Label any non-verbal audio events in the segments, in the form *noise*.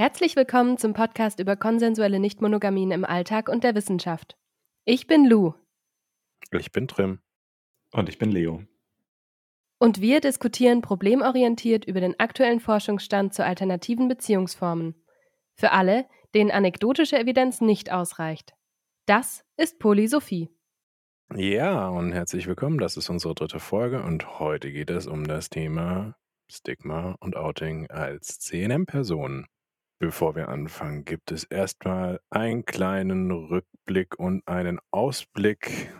Herzlich willkommen zum Podcast über konsensuelle Nichtmonogamien im Alltag und der Wissenschaft. Ich bin Lou. Ich bin Trim. Und ich bin Leo. Und wir diskutieren problemorientiert über den aktuellen Forschungsstand zu alternativen Beziehungsformen. Für alle, denen anekdotische Evidenz nicht ausreicht. Das ist Polysophie. Ja, und herzlich willkommen. Das ist unsere dritte Folge und heute geht es um das Thema Stigma und Outing als CNM-Personen. Bevor wir anfangen, gibt es erstmal einen kleinen Rückblick und einen Ausblick,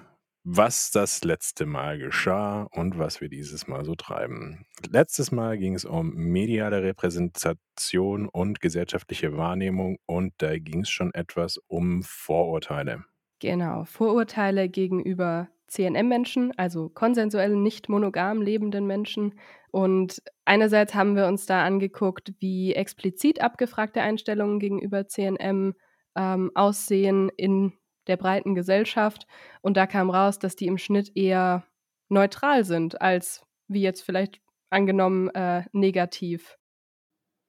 was das letzte Mal geschah und was wir dieses Mal so treiben. Letztes Mal ging es um mediale Repräsentation und gesellschaftliche Wahrnehmung und da ging es schon etwas um Vorurteile. Genau, Vorurteile gegenüber CNM-Menschen, also konsensuell nicht monogam lebenden Menschen. Und einerseits haben wir uns da angeguckt, wie explizit abgefragte Einstellungen gegenüber CNM ähm, aussehen in der breiten Gesellschaft. Und da kam raus, dass die im Schnitt eher neutral sind, als wie jetzt vielleicht angenommen äh, negativ.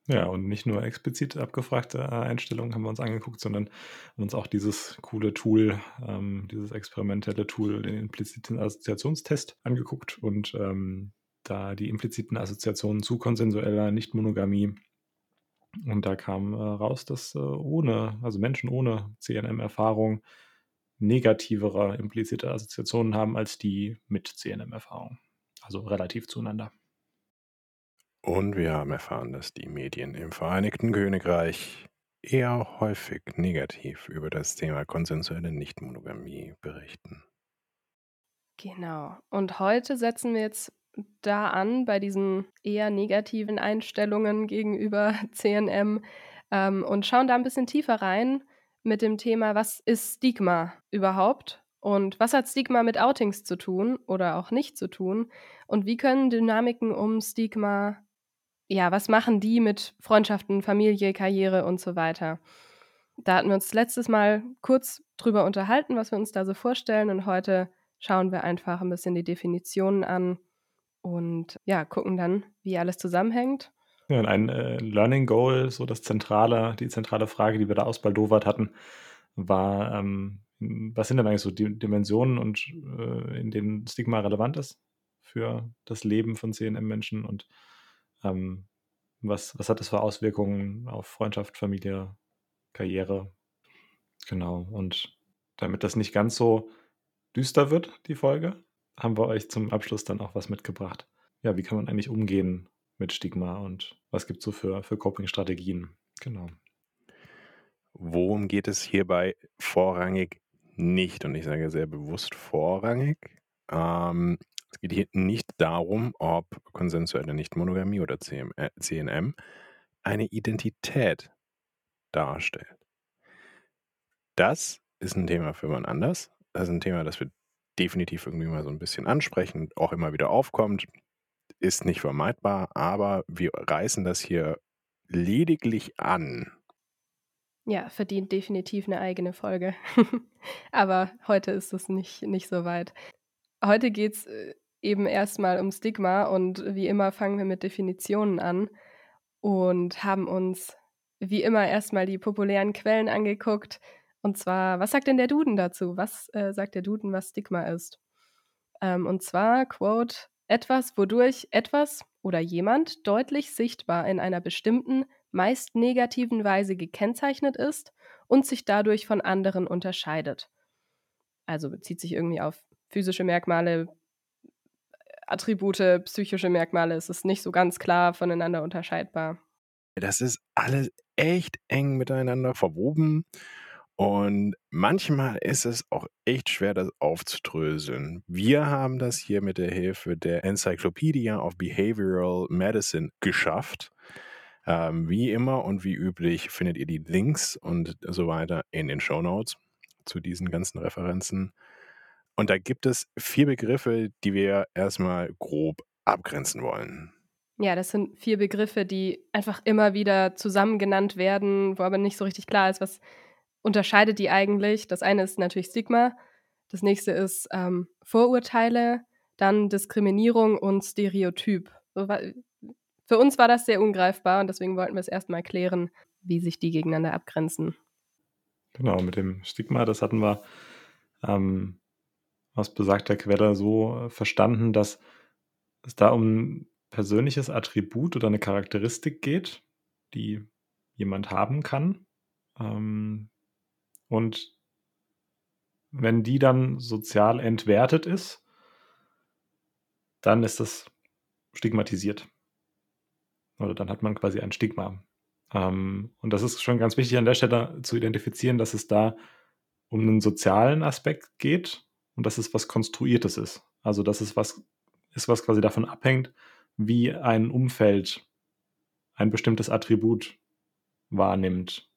Ja, und nicht nur explizit abgefragte äh, Einstellungen haben wir uns angeguckt, sondern uns auch dieses coole Tool, ähm, dieses experimentelle Tool, den impliziten Assoziationstest angeguckt und ähm, da die impliziten Assoziationen zu konsensueller Nichtmonogamie. Und da kam äh, raus, dass äh, ohne, also Menschen ohne CNM-Erfahrung negativere implizite Assoziationen haben als die mit CNM-Erfahrung. Also relativ zueinander. Und wir haben erfahren, dass die Medien im Vereinigten Königreich eher häufig negativ über das Thema konsensuelle Nichtmonogamie berichten. Genau. Und heute setzen wir jetzt da an bei diesen eher negativen Einstellungen gegenüber *laughs* CNM ähm, und schauen da ein bisschen tiefer rein mit dem Thema, was ist Stigma überhaupt und was hat Stigma mit Outings zu tun oder auch nicht zu tun und wie können Dynamiken um Stigma ja, was machen die mit Freundschaften, Familie, Karriere und so weiter. Da hatten wir uns letztes Mal kurz drüber unterhalten, was wir uns da so vorstellen und heute schauen wir einfach ein bisschen die Definitionen an und ja, gucken dann, wie alles zusammenhängt. Ja, und ein äh, Learning Goal, so das zentrale, die zentrale Frage, die wir da ausbaldowert hatten, war, ähm, was sind denn eigentlich so die Dimensionen und äh, in denen Stigma relevant ist für das Leben von CNM-Menschen und ähm, was, was hat das für Auswirkungen auf Freundschaft, Familie, Karriere? Genau. Und damit das nicht ganz so düster wird, die Folge, haben wir euch zum Abschluss dann auch was mitgebracht. Ja, wie kann man eigentlich umgehen mit Stigma und was gibt es so für, für Coping-Strategien? Genau. Worum geht es hierbei vorrangig nicht? Und ich sage sehr bewusst vorrangig. Ähm, es geht hier nicht darum, ob konsensuelle Nichtmonogamie oder CM, äh, CNM eine Identität darstellt. Das ist ein Thema für wann anders. Das ist ein Thema, das wir definitiv irgendwie mal so ein bisschen ansprechen, auch immer wieder aufkommt. Ist nicht vermeidbar, aber wir reißen das hier lediglich an. Ja, verdient definitiv eine eigene Folge. *laughs* aber heute ist es nicht, nicht so weit. Heute geht es äh, eben erstmal um Stigma und wie immer fangen wir mit Definitionen an und haben uns wie immer erstmal die populären Quellen angeguckt. Und zwar, was sagt denn der Duden dazu? Was äh, sagt der Duden, was Stigma ist? Ähm, und zwar, Quote, etwas, wodurch etwas oder jemand deutlich sichtbar in einer bestimmten, meist negativen Weise gekennzeichnet ist und sich dadurch von anderen unterscheidet. Also bezieht sich irgendwie auf physische Merkmale, Attribute, psychische Merkmale, es ist nicht so ganz klar voneinander unterscheidbar. Das ist alles echt eng miteinander verwoben. Und manchmal ist es auch echt schwer, das aufzudröseln. Wir haben das hier mit der Hilfe der Encyclopedia of Behavioral Medicine geschafft. Ähm, wie immer und wie üblich findet ihr die Links und so weiter in den Show Notes zu diesen ganzen Referenzen. Und da gibt es vier Begriffe, die wir erstmal grob abgrenzen wollen. Ja, das sind vier Begriffe, die einfach immer wieder zusammen genannt werden, wo aber nicht so richtig klar ist, was unterscheidet die eigentlich. Das eine ist natürlich Stigma, das nächste ist ähm, Vorurteile, dann Diskriminierung und Stereotyp. Für uns war das sehr ungreifbar und deswegen wollten wir es erstmal klären, wie sich die gegeneinander abgrenzen. Genau, mit dem Stigma, das hatten wir ähm, aus besagter Quelle so verstanden, dass es da um ein persönliches Attribut oder eine Charakteristik geht, die jemand haben kann. Ähm, und wenn die dann sozial entwertet ist, dann ist das stigmatisiert. Oder dann hat man quasi ein Stigma. Ähm, und das ist schon ganz wichtig an der Stelle zu identifizieren, dass es da um einen sozialen Aspekt geht und dass es was Konstruiertes ist. Also dass es was ist, was quasi davon abhängt, wie ein Umfeld ein bestimmtes Attribut wahrnimmt.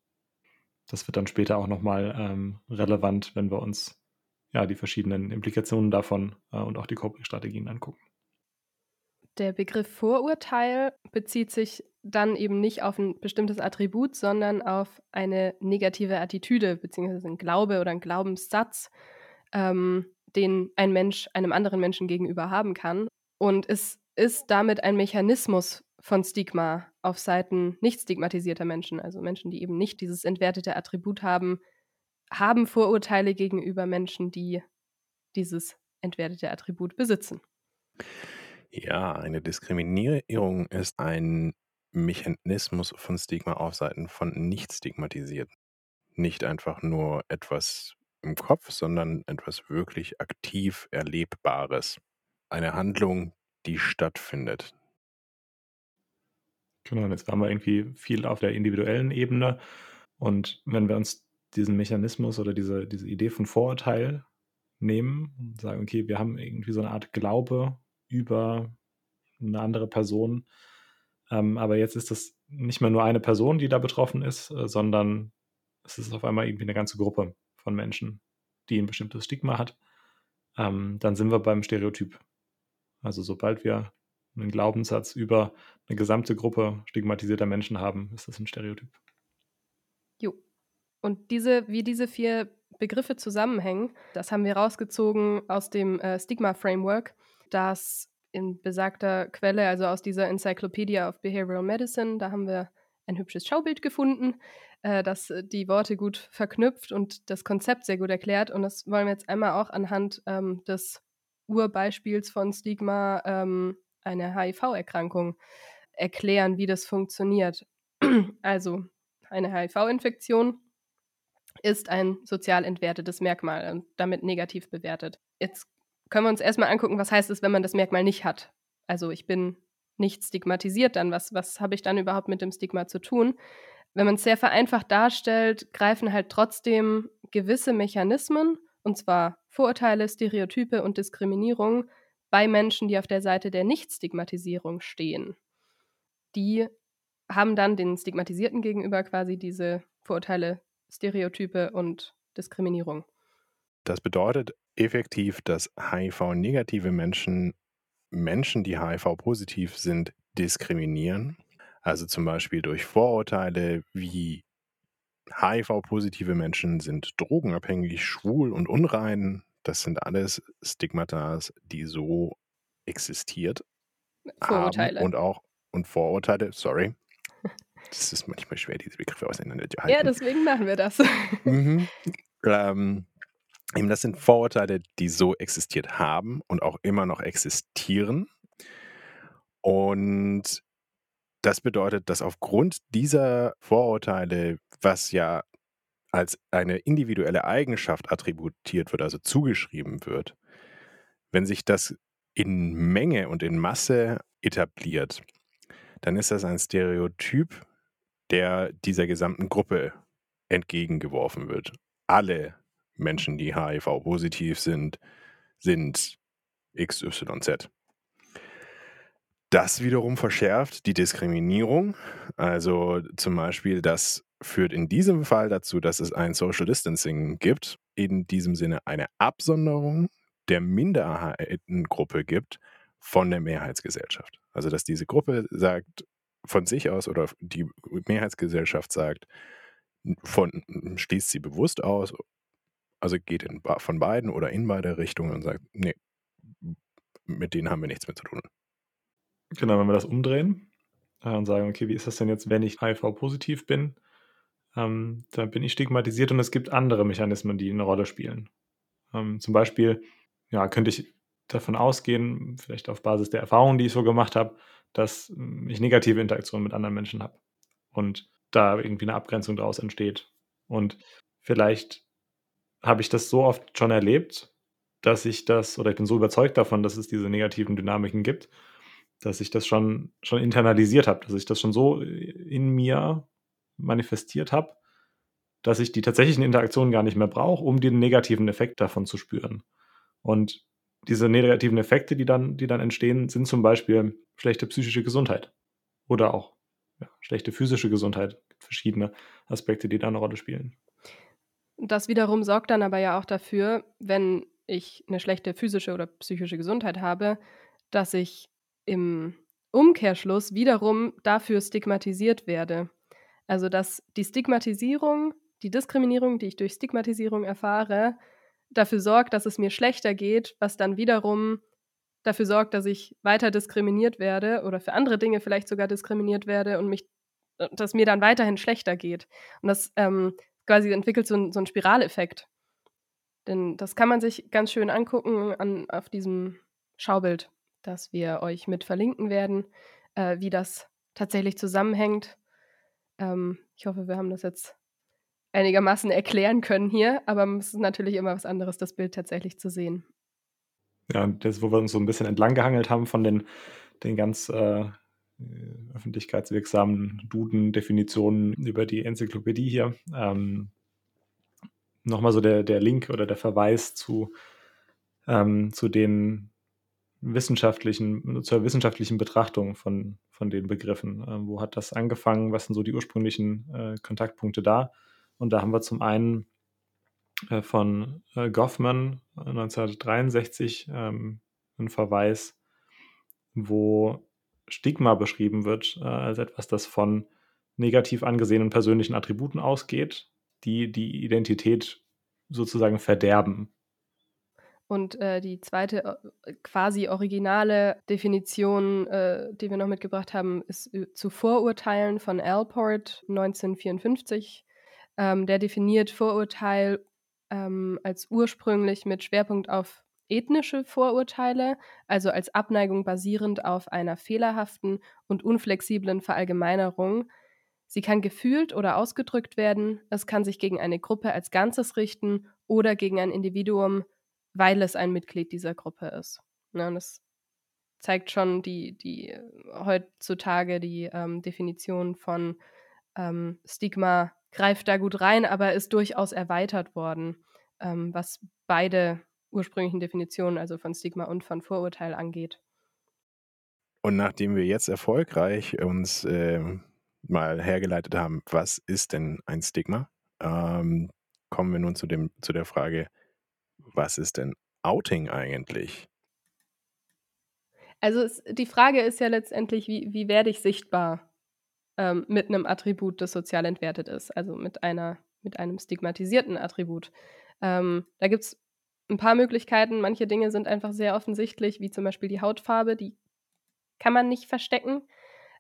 Das wird dann später auch nochmal ähm, relevant, wenn wir uns ja die verschiedenen Implikationen davon äh, und auch die Coping-Strategien angucken. Der Begriff Vorurteil bezieht sich dann eben nicht auf ein bestimmtes Attribut, sondern auf eine negative Attitüde beziehungsweise ein Glaube oder ein Glaubenssatz, ähm, den ein Mensch einem anderen Menschen gegenüber haben kann. Und es ist damit ein Mechanismus von Stigma auf Seiten nicht stigmatisierter Menschen, also Menschen, die eben nicht dieses entwertete Attribut haben, haben Vorurteile gegenüber Menschen, die dieses entwertete Attribut besitzen. Ja, eine Diskriminierung ist ein Mechanismus von Stigma auf Seiten von Nicht-Stigmatisierten. Nicht einfach nur etwas im Kopf, sondern etwas wirklich aktiv Erlebbares. Eine Handlung, die stattfindet. Genau, und jetzt waren wir irgendwie viel auf der individuellen Ebene. Und wenn wir uns diesen Mechanismus oder diese, diese Idee von Vorurteil nehmen und sagen, okay, wir haben irgendwie so eine Art Glaube über eine andere Person. Ähm, aber jetzt ist das nicht mehr nur eine Person, die da betroffen ist, äh, sondern es ist auf einmal irgendwie eine ganze Gruppe von Menschen, die ein bestimmtes Stigma hat. Ähm, dann sind wir beim Stereotyp. Also sobald wir einen Glaubenssatz über eine gesamte Gruppe stigmatisierter Menschen haben, ist das ein Stereotyp. Jo. Und diese, wie diese vier Begriffe zusammenhängen, das haben wir rausgezogen aus dem äh, Stigma-Framework dass in besagter Quelle, also aus dieser Encyclopedia of Behavioral Medicine, da haben wir ein hübsches Schaubild gefunden, äh, das die Worte gut verknüpft und das Konzept sehr gut erklärt. Und das wollen wir jetzt einmal auch anhand ähm, des Urbeispiels von Stigma, ähm, eine HIV-Erkrankung, erklären, wie das funktioniert. also eine HIV-Infektion ist ein sozial entwertetes Merkmal und damit negativ bewertet. Jetzt können wir uns erstmal angucken, was heißt es, wenn man das Merkmal nicht hat. Also ich bin nicht stigmatisiert dann. Was, was habe ich dann überhaupt mit dem Stigma zu tun? Wenn man es sehr vereinfacht darstellt, greifen halt trotzdem gewisse Mechanismen, und zwar Vorurteile, Stereotype und Diskriminierung, bei Menschen, die auf der Seite der Nicht-Stigmatisierung stehen. Die haben dann den Stigmatisierten gegenüber quasi diese Vorurteile, Stereotype und Diskriminierung. Das bedeutet effektiv, dass HIV-negative Menschen Menschen, die HIV-positiv sind, diskriminieren. Also zum Beispiel durch Vorurteile wie HIV-positive Menschen sind drogenabhängig, schwul und unrein. Das sind alles Stigmata, die so existiert Vorurteile. haben und auch und Vorurteile, sorry. Das ist manchmal schwer, diese Begriffe auseinander zu halten. Ja, deswegen machen wir das. Mhm. Ähm, Eben das sind Vorurteile, die so existiert haben und auch immer noch existieren. Und das bedeutet, dass aufgrund dieser Vorurteile, was ja als eine individuelle Eigenschaft attributiert wird, also zugeschrieben wird, wenn sich das in Menge und in Masse etabliert, dann ist das ein Stereotyp, der dieser gesamten Gruppe entgegengeworfen wird. Alle Menschen, die HIV-positiv sind, sind XYZ. Das wiederum verschärft die Diskriminierung. Also zum Beispiel, das führt in diesem Fall dazu, dass es ein Social Distancing gibt, in diesem Sinne eine Absonderung der Minderheitengruppe gibt von der Mehrheitsgesellschaft. Also dass diese Gruppe sagt von sich aus oder die Mehrheitsgesellschaft sagt, von, schließt sie bewusst aus also geht in, von beiden oder in beide Richtungen und sagt, nee, mit denen haben wir nichts mehr zu tun. Genau, wenn wir das umdrehen, äh, und sagen, okay, wie ist das denn jetzt, wenn ich HIV-positiv bin? Ähm, dann bin ich stigmatisiert und es gibt andere Mechanismen, die eine Rolle spielen. Ähm, zum Beispiel, ja, könnte ich davon ausgehen, vielleicht auf Basis der Erfahrungen, die ich so gemacht habe, dass ich negative Interaktionen mit anderen Menschen habe und da irgendwie eine Abgrenzung daraus entsteht. Und vielleicht habe ich das so oft schon erlebt, dass ich das, oder ich bin so überzeugt davon, dass es diese negativen Dynamiken gibt, dass ich das schon, schon internalisiert habe, dass ich das schon so in mir manifestiert habe, dass ich die tatsächlichen Interaktionen gar nicht mehr brauche, um den negativen Effekt davon zu spüren. Und diese negativen Effekte, die dann, die dann entstehen, sind zum Beispiel schlechte psychische Gesundheit oder auch ja, schlechte physische Gesundheit. Verschiedene Aspekte, die da eine Rolle spielen. Das wiederum sorgt dann aber ja auch dafür, wenn ich eine schlechte physische oder psychische Gesundheit habe, dass ich im Umkehrschluss wiederum dafür stigmatisiert werde. Also dass die Stigmatisierung, die Diskriminierung, die ich durch Stigmatisierung erfahre, dafür sorgt, dass es mir schlechter geht, was dann wiederum dafür sorgt, dass ich weiter diskriminiert werde oder für andere Dinge vielleicht sogar diskriminiert werde und mich, dass mir dann weiterhin schlechter geht. Und das ähm, quasi entwickelt so, so einen Spiraleffekt. Denn das kann man sich ganz schön angucken an, auf diesem Schaubild, das wir euch mit verlinken werden, äh, wie das tatsächlich zusammenhängt. Ähm, ich hoffe, wir haben das jetzt einigermaßen erklären können hier, aber es ist natürlich immer was anderes, das Bild tatsächlich zu sehen. Ja, das, wo wir uns so ein bisschen entlang gehangelt haben von den, den ganz äh, öffentlichkeitswirksamen Duden-Definitionen über die Enzyklopädie hier. Ähm, Nochmal so der, der Link oder der Verweis zu, ähm, zu den wissenschaftlichen, zur wissenschaftlichen Betrachtung von, von den Begriffen. Äh, wo hat das angefangen? Was sind so die ursprünglichen äh, Kontaktpunkte da? Und da haben wir zum einen äh, von äh, Goffman 1963 ähm, einen Verweis, wo Stigma beschrieben wird äh, als etwas, das von negativ angesehenen persönlichen Attributen ausgeht, die die Identität sozusagen verderben. Und äh, die zweite äh, quasi originale Definition, äh, die wir noch mitgebracht haben, ist zu Vorurteilen von Alport 1954. Ähm, der definiert Vorurteil ähm, als ursprünglich mit Schwerpunkt auf ethnische Vorurteile, also als Abneigung basierend auf einer fehlerhaften und unflexiblen Verallgemeinerung. Sie kann gefühlt oder ausgedrückt werden, es kann sich gegen eine Gruppe als Ganzes richten oder gegen ein Individuum, weil es ein Mitglied dieser Gruppe ist. Ja, und das zeigt schon die, die heutzutage die ähm, Definition von ähm, Stigma greift da gut rein, aber ist durchaus erweitert worden, ähm, was beide ursprünglichen Definitionen, also von Stigma und von Vorurteil angeht. Und nachdem wir jetzt erfolgreich uns äh, mal hergeleitet haben, was ist denn ein Stigma, ähm, kommen wir nun zu, dem, zu der Frage, was ist denn Outing eigentlich? Also es, die Frage ist ja letztendlich, wie, wie werde ich sichtbar ähm, mit einem Attribut, das sozial entwertet ist, also mit, einer, mit einem stigmatisierten Attribut. Ähm, da gibt es ein paar Möglichkeiten. Manche Dinge sind einfach sehr offensichtlich, wie zum Beispiel die Hautfarbe, die kann man nicht verstecken.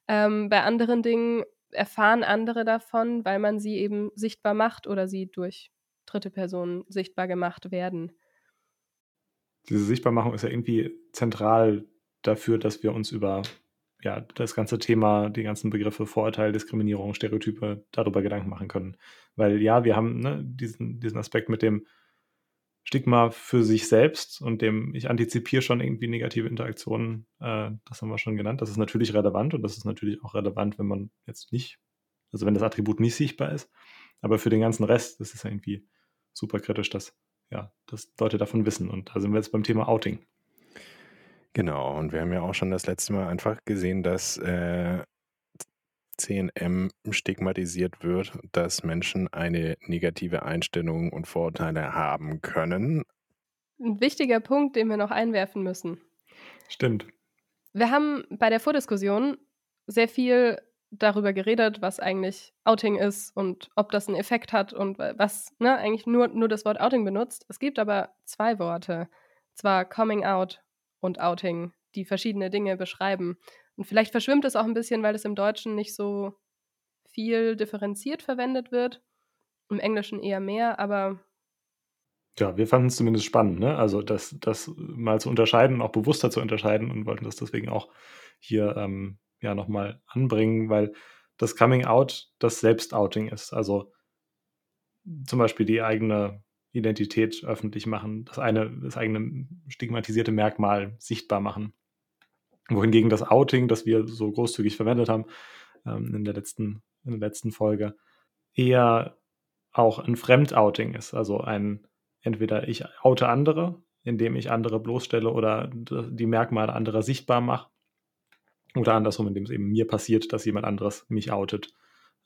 Ähm, bei anderen Dingen erfahren andere davon, weil man sie eben sichtbar macht oder sie durch dritte Personen sichtbar gemacht werden. Diese Sichtbarmachung ist ja irgendwie zentral dafür, dass wir uns über ja, das ganze Thema, die ganzen Begriffe Vorurteil, Diskriminierung, Stereotype darüber Gedanken machen können. Weil ja, wir haben ne, diesen, diesen Aspekt mit dem Stigma für sich selbst und dem, ich antizipiere schon irgendwie negative Interaktionen, äh, das haben wir schon genannt. Das ist natürlich relevant und das ist natürlich auch relevant, wenn man jetzt nicht, also wenn das Attribut nicht sichtbar ist. Aber für den ganzen Rest ist es ja irgendwie super kritisch, dass, ja, dass Leute davon wissen. Und da sind wir jetzt beim Thema Outing. Genau, und wir haben ja auch schon das letzte Mal einfach gesehen, dass äh, CNM stigmatisiert wird, dass Menschen eine negative Einstellung und Vorurteile haben können. Ein wichtiger Punkt, den wir noch einwerfen müssen. Stimmt. Wir haben bei der Vordiskussion sehr viel darüber geredet, was eigentlich Outing ist und ob das einen Effekt hat und was ne, eigentlich nur, nur das Wort Outing benutzt. Es gibt aber zwei Worte, zwar Coming Out und Outing, die verschiedene Dinge beschreiben. Und vielleicht verschwimmt es auch ein bisschen, weil es im Deutschen nicht so viel differenziert verwendet wird. Im Englischen eher mehr, aber ja, wir fanden es zumindest spannend, ne? Also das, das mal zu unterscheiden, auch bewusster zu unterscheiden und wollten das deswegen auch hier ähm, ja nochmal anbringen, weil das Coming Out das Selbstouting ist. Also zum Beispiel die eigene Identität öffentlich machen, das eine, das eigene stigmatisierte Merkmal sichtbar machen. Wohingegen das Outing, das wir so großzügig verwendet haben ähm, in, der letzten, in der letzten Folge, eher auch ein Fremdouting ist. Also ein entweder ich oute andere, indem ich andere bloßstelle oder die Merkmale anderer sichtbar mache. Oder andersrum, indem es eben mir passiert, dass jemand anderes mich outet.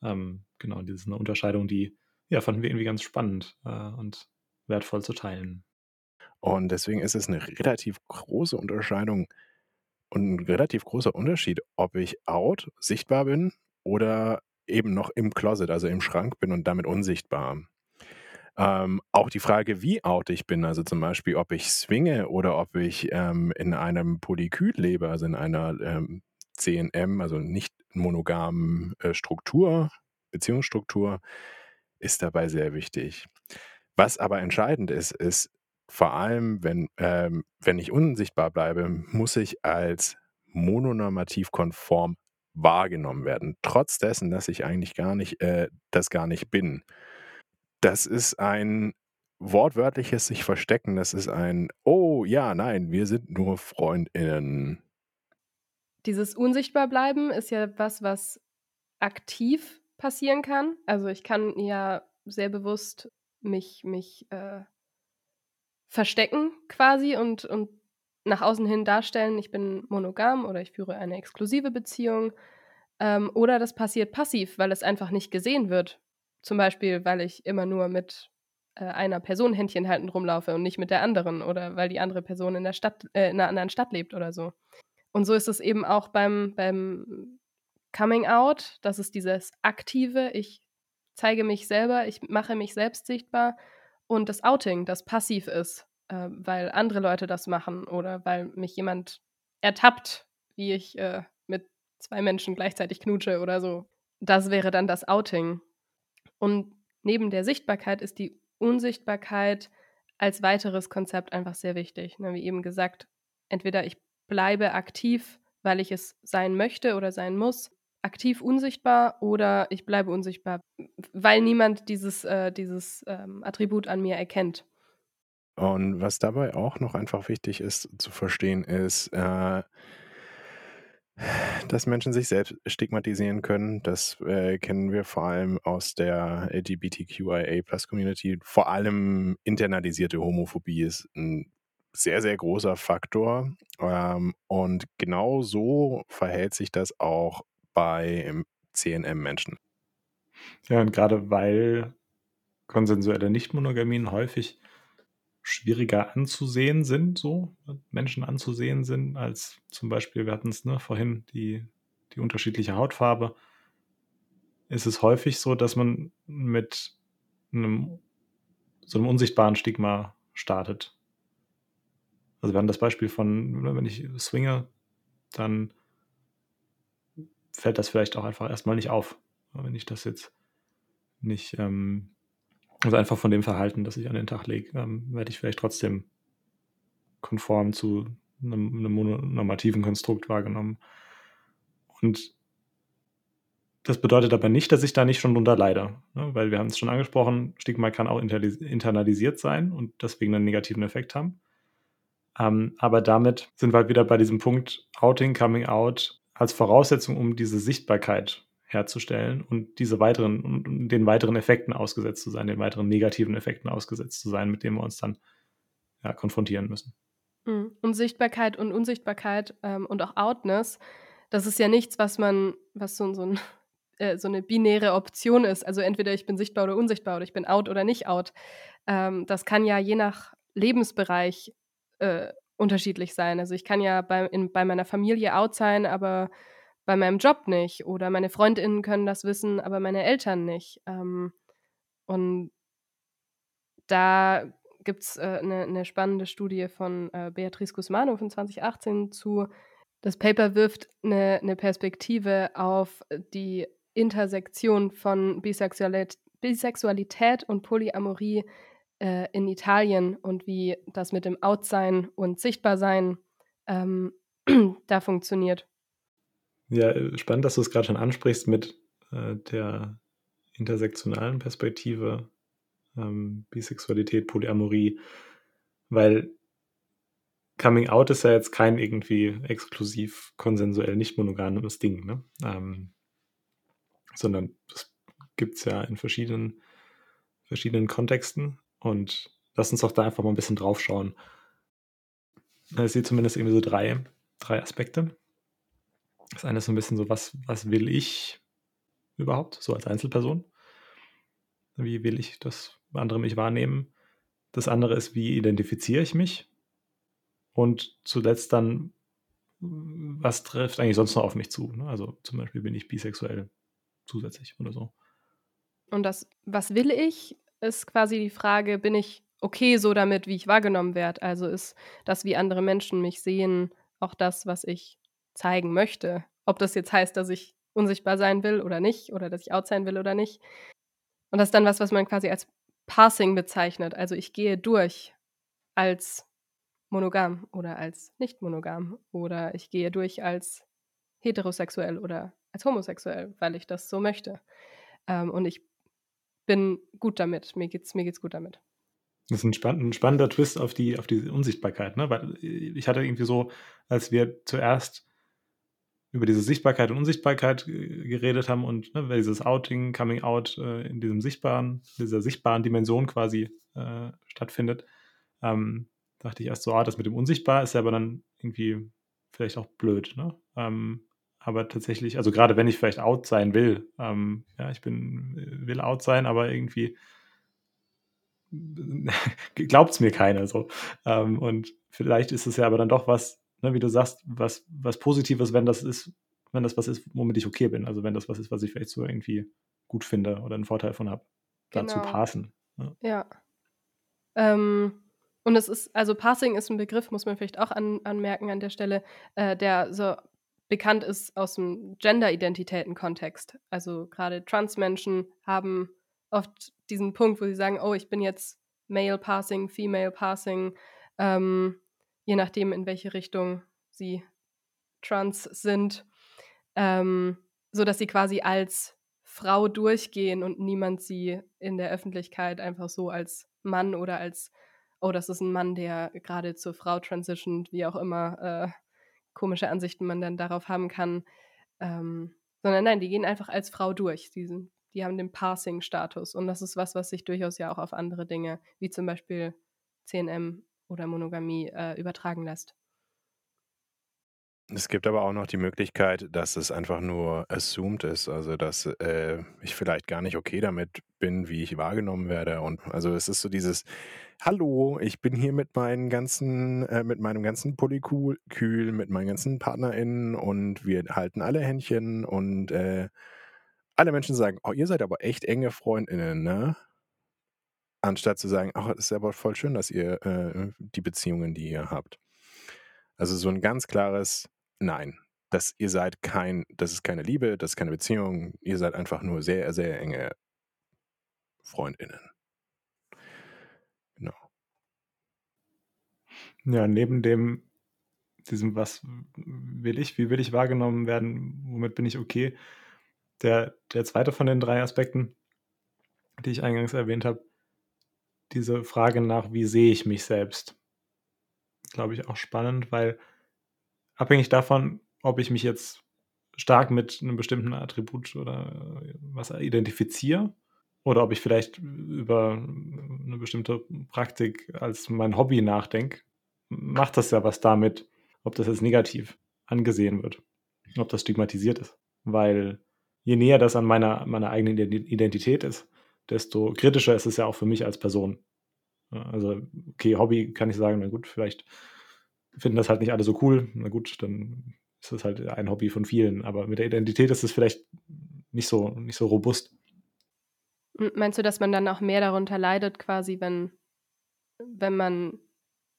Ähm, genau, das ist eine Unterscheidung, die ja, fanden wir irgendwie ganz spannend äh, und wertvoll zu teilen. Und deswegen ist es eine relativ große Unterscheidung und ein relativ großer Unterschied, ob ich out, sichtbar bin oder eben noch im Closet, also im Schrank bin und damit unsichtbar. Ähm, auch die Frage, wie out ich bin, also zum Beispiel, ob ich swinge oder ob ich ähm, in einem Polykül lebe, also in einer ähm, CNM, also nicht monogamen äh, Struktur, Beziehungsstruktur, ist dabei sehr wichtig. Was aber entscheidend ist, ist vor allem, wenn, ähm, wenn ich unsichtbar bleibe, muss ich als mononormativ konform wahrgenommen werden, trotz dessen, dass ich eigentlich gar nicht, äh, das gar nicht bin. Das ist ein wortwörtliches sich verstecken. Das ist ein, oh ja, nein, wir sind nur Freundinnen. Dieses Unsichtbarbleiben ist ja was, was aktiv passieren kann. Also ich kann ja sehr bewusst mich, mich äh, verstecken quasi und, und nach außen hin darstellen, ich bin monogam oder ich führe eine exklusive Beziehung. Ähm, oder das passiert passiv, weil es einfach nicht gesehen wird. Zum Beispiel, weil ich immer nur mit äh, einer Person Händchen halten rumlaufe und nicht mit der anderen oder weil die andere Person in der Stadt, äh, in einer anderen Stadt lebt oder so. Und so ist es eben auch beim, beim Coming Out. Das ist dieses aktive, ich zeige mich selber, ich mache mich selbst sichtbar. Und das Outing, das passiv ist, äh, weil andere Leute das machen oder weil mich jemand ertappt, wie ich äh, mit zwei Menschen gleichzeitig knutsche oder so. Das wäre dann das Outing. Und neben der Sichtbarkeit ist die Unsichtbarkeit als weiteres Konzept einfach sehr wichtig. Ne, wie eben gesagt, entweder ich bleibe aktiv, weil ich es sein möchte oder sein muss, aktiv unsichtbar oder ich bleibe unsichtbar, weil niemand dieses, äh, dieses ähm, Attribut an mir erkennt. Und was dabei auch noch einfach wichtig ist zu verstehen, ist, äh, dass Menschen sich selbst stigmatisieren können. Das äh, kennen wir vor allem aus der LGBTQIA-Plus-Community. Vor allem internalisierte Homophobie ist ein sehr, sehr großer Faktor. Ähm, und genau so verhält sich das auch bei CNM-Menschen. Ja, und gerade weil konsensuelle Nichtmonogamien häufig schwieriger anzusehen sind, so Menschen anzusehen sind, als zum Beispiel, wir hatten es ne, vorhin, die, die unterschiedliche Hautfarbe, ist es häufig so, dass man mit einem so einem unsichtbaren Stigma startet. Also wir haben das Beispiel von, ne, wenn ich swinge, dann fällt das vielleicht auch einfach erstmal nicht auf. Wenn ich das jetzt nicht, ähm, also einfach von dem Verhalten, das ich an den Tag lege, ähm, werde ich vielleicht trotzdem konform zu einem, einem mononormativen Konstrukt wahrgenommen. Und das bedeutet aber nicht, dass ich da nicht schon drunter leide, ne? weil wir haben es schon angesprochen, Stigma kann auch internalisiert sein und deswegen einen negativen Effekt haben. Ähm, aber damit sind wir halt wieder bei diesem Punkt Outing, Coming Out als Voraussetzung, um diese Sichtbarkeit herzustellen und diese weiteren und den weiteren Effekten ausgesetzt zu sein, den weiteren negativen Effekten ausgesetzt zu sein, mit denen wir uns dann ja, konfrontieren müssen. Mhm. Und Sichtbarkeit und Unsichtbarkeit ähm, und auch Outness, das ist ja nichts, was man, was so, so, ein, *laughs* äh, so eine binäre Option ist. Also entweder ich bin sichtbar oder unsichtbar oder ich bin out oder nicht out. Ähm, das kann ja je nach Lebensbereich äh, unterschiedlich sein. Also ich kann ja bei, in, bei meiner Familie out sein, aber bei meinem Job nicht. Oder meine Freundinnen können das wissen, aber meine Eltern nicht. Ähm, und da gibt es eine äh, ne spannende Studie von äh, Beatrice Guzmano von 2018 zu Das Paper wirft eine, eine Perspektive auf die Intersektion von Bisexualität, Bisexualität und Polyamorie äh, in Italien und wie das mit dem Outsein und Sichtbarsein ähm, *clears throat* da funktioniert. Ja, spannend, dass du es gerade schon ansprichst mit äh, der intersektionalen Perspektive, ähm, Bisexualität, Polyamorie, weil Coming Out ist ja jetzt kein irgendwie exklusiv konsensuell nicht monogames Ding, ne? Ähm, sondern das gibt es ja in verschiedenen, verschiedenen Kontexten und lass uns doch da einfach mal ein bisschen drauf schauen. Ich sehe zumindest irgendwie so drei, drei Aspekte. Das eine ist so ein bisschen so, was, was will ich überhaupt, so als Einzelperson? Wie will ich, dass andere mich wahrnehmen? Das andere ist, wie identifiziere ich mich? Und zuletzt dann, was trifft eigentlich sonst noch auf mich zu? Ne? Also zum Beispiel bin ich bisexuell zusätzlich oder so. Und das, was will ich, ist quasi die Frage, bin ich okay so damit, wie ich wahrgenommen werde? Also ist das, wie andere Menschen mich sehen, auch das, was ich zeigen möchte? Ob das jetzt heißt, dass ich unsichtbar sein will oder nicht, oder dass ich out sein will oder nicht. Und das ist dann was, was man quasi als Passing bezeichnet. Also ich gehe durch als monogam oder als nicht monogam oder ich gehe durch als heterosexuell oder als homosexuell, weil ich das so möchte. Ähm, und ich bin gut damit. Mir geht's, mir geht's gut damit. Das ist ein, spann ein spannender Twist auf die, auf die Unsichtbarkeit, ne? Weil ich hatte irgendwie so, als wir zuerst über diese Sichtbarkeit und Unsichtbarkeit geredet haben und ne, dieses Outing, Coming Out äh, in diesem sichtbaren, dieser sichtbaren Dimension quasi äh, stattfindet, ähm, dachte ich erst so, ah, das mit dem Unsichtbar ist ja aber dann irgendwie vielleicht auch blöd, ne? Ähm, aber tatsächlich, also gerade wenn ich vielleicht out sein will, ähm, ja, ich bin, will out sein, aber irgendwie *laughs* glaubt es mir keiner so. Ähm, und vielleicht ist es ja aber dann doch was, ne, wie du sagst, was, was Positives, wenn das ist, wenn das was ist, womit ich okay bin. Also wenn das was ist, was ich vielleicht so irgendwie gut finde oder einen Vorteil von habe, genau. dazu passen. Ne? Ja. Ähm, und es ist, also Passing ist ein Begriff, muss man vielleicht auch an, anmerken an der Stelle, äh, der so bekannt ist aus dem Gender-Identitäten-Kontext. Also gerade Trans-Menschen haben oft diesen Punkt, wo sie sagen, oh, ich bin jetzt Male Passing, Female Passing, ähm, je nachdem, in welche Richtung sie trans sind, ähm, so dass sie quasi als Frau durchgehen und niemand sie in der Öffentlichkeit einfach so als Mann oder als, oh, das ist ein Mann, der gerade zur Frau transitioned, wie auch immer äh, komische Ansichten man dann darauf haben kann. Ähm, sondern nein, die gehen einfach als Frau durch. Die, sind, die haben den Passing-Status. Und das ist was, was sich durchaus ja auch auf andere Dinge, wie zum Beispiel CNM oder Monogamie, äh, übertragen lässt. Es gibt aber auch noch die Möglichkeit, dass es einfach nur assumed ist, also dass äh, ich vielleicht gar nicht okay damit bin, wie ich wahrgenommen werde. Und also es ist so dieses, hallo, ich bin hier mit meinen ganzen, äh, mit meinem ganzen Polykül, mit meinen ganzen PartnerInnen und wir halten alle Händchen und äh, alle Menschen sagen, oh, ihr seid aber echt enge FreundInnen, ne? Anstatt zu sagen, ach, es ist aber voll schön, dass ihr äh, die Beziehungen, die ihr habt. Also so ein ganz klares Nein. Das, ihr seid kein, das ist keine Liebe, das ist keine Beziehung, ihr seid einfach nur sehr, sehr enge FreundInnen. Genau. Ja, neben dem, diesem, was will ich, wie will ich wahrgenommen werden, womit bin ich okay, der, der zweite von den drei Aspekten, die ich eingangs erwähnt habe, diese Frage nach, wie sehe ich mich selbst, glaube ich auch spannend, weil abhängig davon, ob ich mich jetzt stark mit einem bestimmten Attribut oder äh, was identifiziere oder ob ich vielleicht über eine bestimmte Praktik als mein Hobby nachdenke, macht das ja was damit, ob das jetzt negativ angesehen wird, ob das stigmatisiert ist. Weil je näher das an meiner, meiner eigenen Identität ist, desto kritischer ist es ja auch für mich als Person. Also, okay, Hobby kann ich sagen, na gut, vielleicht finden das halt nicht alle so cool. Na gut, dann ist das halt ein Hobby von vielen. Aber mit der Identität ist es vielleicht nicht so, nicht so robust. Meinst du, dass man dann auch mehr darunter leidet, quasi, wenn, wenn man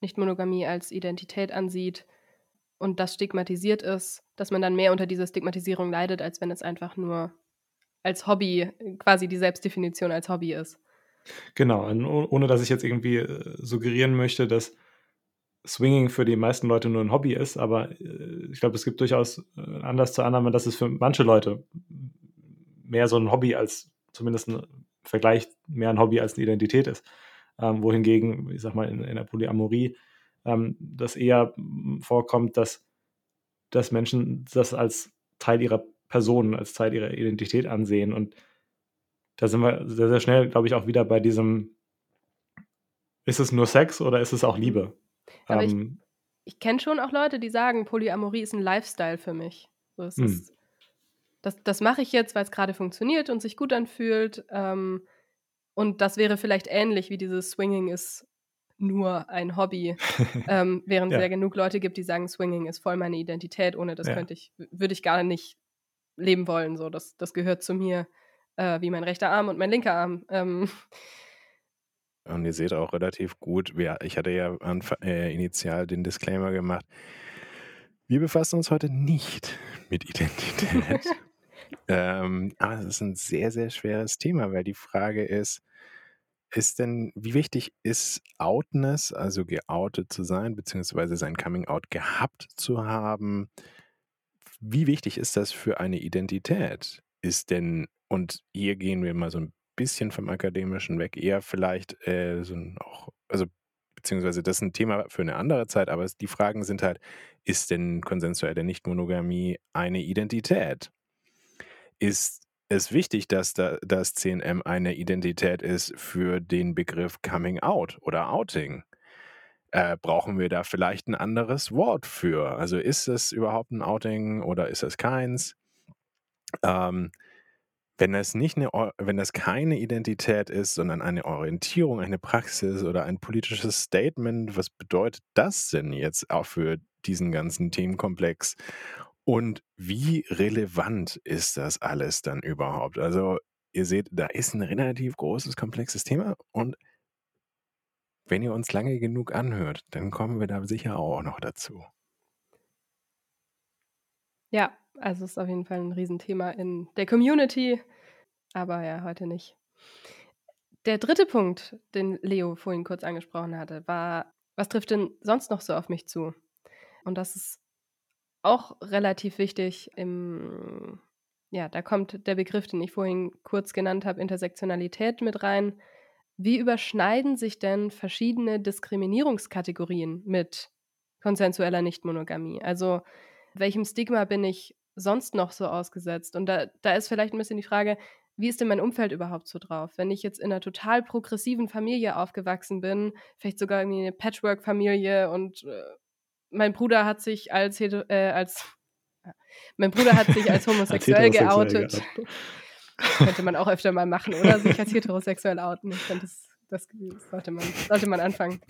nicht Monogamie als Identität ansieht, und das stigmatisiert ist, dass man dann mehr unter dieser Stigmatisierung leidet, als wenn es einfach nur als Hobby, quasi die Selbstdefinition als Hobby ist. Genau, ohne dass ich jetzt irgendwie äh, suggerieren möchte, dass Swinging für die meisten Leute nur ein Hobby ist, aber äh, ich glaube, es gibt durchaus äh, anders zu Annahmen, dass es für manche Leute mehr so ein Hobby als zumindest ein Vergleich mehr ein Hobby als eine Identität ist. Ähm, wohingegen, ich sag mal, in, in der Polyamorie ähm, das eher vorkommt, dass, dass Menschen das als Teil ihrer Person, als Teil ihrer Identität ansehen. Und da sind wir sehr, sehr schnell, glaube ich, auch wieder bei diesem, ist es nur Sex oder ist es auch Liebe? Aber ähm, ich, ich kenne schon auch Leute, die sagen, Polyamorie ist ein Lifestyle für mich. So, es hm. ist, das das mache ich jetzt, weil es gerade funktioniert und sich gut anfühlt. Ähm, und das wäre vielleicht ähnlich wie dieses Swinging ist nur ein Hobby, *laughs* ähm, während es ja. genug Leute gibt, die sagen, Swinging ist voll meine Identität, ohne das ja. könnte ich, würde ich gar nicht leben wollen. So, das, das gehört zu mir, äh, wie mein rechter Arm und mein linker Arm. Ähm, und ihr seht auch relativ gut, ich hatte ja äh, initial den Disclaimer gemacht, wir befassen uns heute nicht mit Identität. *laughs* ähm, aber es ist ein sehr, sehr schweres Thema, weil die Frage ist, ist denn, wie wichtig ist Outness, also geoutet zu sein, beziehungsweise sein Coming Out gehabt zu haben? Wie wichtig ist das für eine Identität? Ist denn, und hier gehen wir mal so ein bisschen vom Akademischen weg, eher vielleicht äh, so ein auch, also beziehungsweise das ist ein Thema für eine andere Zeit, aber die Fragen sind halt, ist denn konsensuelle Nichtmonogamie eine Identität? Ist es wichtig, dass da, das CNM eine Identität ist für den Begriff Coming Out oder Outing? Äh, brauchen wir da vielleicht ein anderes Wort für? Also ist es überhaupt ein Outing oder ist es keins? Ähm, wenn das nicht eine, wenn das keine Identität ist, sondern eine Orientierung, eine Praxis oder ein politisches Statement, was bedeutet das denn jetzt auch für diesen ganzen Themenkomplex? Und wie relevant ist das alles dann überhaupt? Also, ihr seht, da ist ein relativ großes, komplexes Thema und wenn ihr uns lange genug anhört, dann kommen wir da sicher auch noch dazu. Ja, also ist auf jeden Fall ein Riesenthema in der Community, aber ja, heute nicht. Der dritte Punkt, den Leo vorhin kurz angesprochen hatte, war, was trifft denn sonst noch so auf mich zu? Und das ist auch relativ wichtig im, ja, da kommt der Begriff, den ich vorhin kurz genannt habe, Intersektionalität mit rein. Wie überschneiden sich denn verschiedene Diskriminierungskategorien mit konsensueller Nichtmonogamie? Also welchem Stigma bin ich sonst noch so ausgesetzt? Und da, da ist vielleicht ein bisschen die Frage, wie ist denn mein Umfeld überhaupt so drauf? Wenn ich jetzt in einer total progressiven Familie aufgewachsen bin, vielleicht sogar irgendwie eine Patchwork-Familie und äh, mein Bruder hat sich als, äh, als mein Bruder hat sich als *laughs* homosexuell als geoutet. Könnte man auch öfter mal machen, oder? Sich als *laughs* heterosexuell outen. Ich finde, das, das, sollte, man, sollte man anfangen.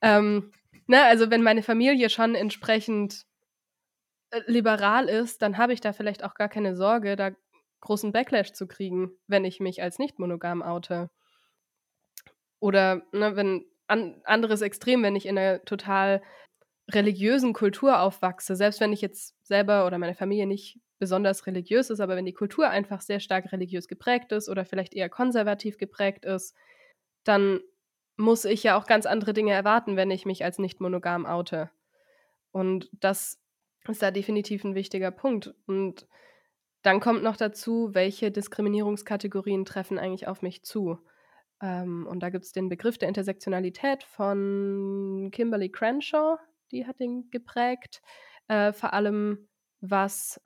Ähm, na, ne, also wenn meine Familie schon entsprechend äh, liberal ist, dann habe ich da vielleicht auch gar keine Sorge, da großen Backlash zu kriegen, wenn ich mich als nicht monogam oute. Oder ne, wenn an, anderes Extrem, wenn ich in einer total religiösen Kultur aufwachse, selbst wenn ich jetzt selber oder meine Familie nicht besonders religiös ist, aber wenn die Kultur einfach sehr stark religiös geprägt ist oder vielleicht eher konservativ geprägt ist, dann muss ich ja auch ganz andere Dinge erwarten, wenn ich mich als nicht monogam oute. Und das ist da definitiv ein wichtiger Punkt. Und dann kommt noch dazu, welche Diskriminierungskategorien treffen eigentlich auf mich zu. Ähm, und da gibt es den Begriff der Intersektionalität von Kimberly Crenshaw, die hat den geprägt. Äh, vor allem was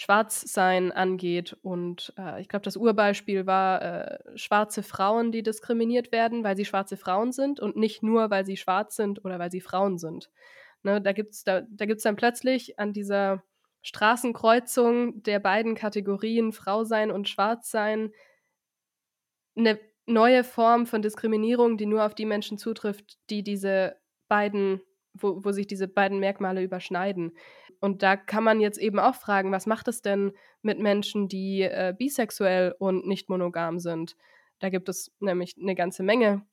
Schwarzsein angeht. Und äh, ich glaube, das Urbeispiel war äh, schwarze Frauen, die diskriminiert werden, weil sie schwarze Frauen sind und nicht nur, weil sie schwarz sind oder weil sie Frauen sind. Ne, da gibt es da, da gibt's dann plötzlich an dieser Straßenkreuzung der beiden Kategorien Frau sein und Schwarz sein eine neue Form von Diskriminierung, die nur auf die Menschen zutrifft, die diese beiden, wo, wo sich diese beiden Merkmale überschneiden. Und da kann man jetzt eben auch fragen, was macht es denn mit Menschen, die äh, bisexuell und nicht monogam sind? Da gibt es nämlich eine ganze Menge.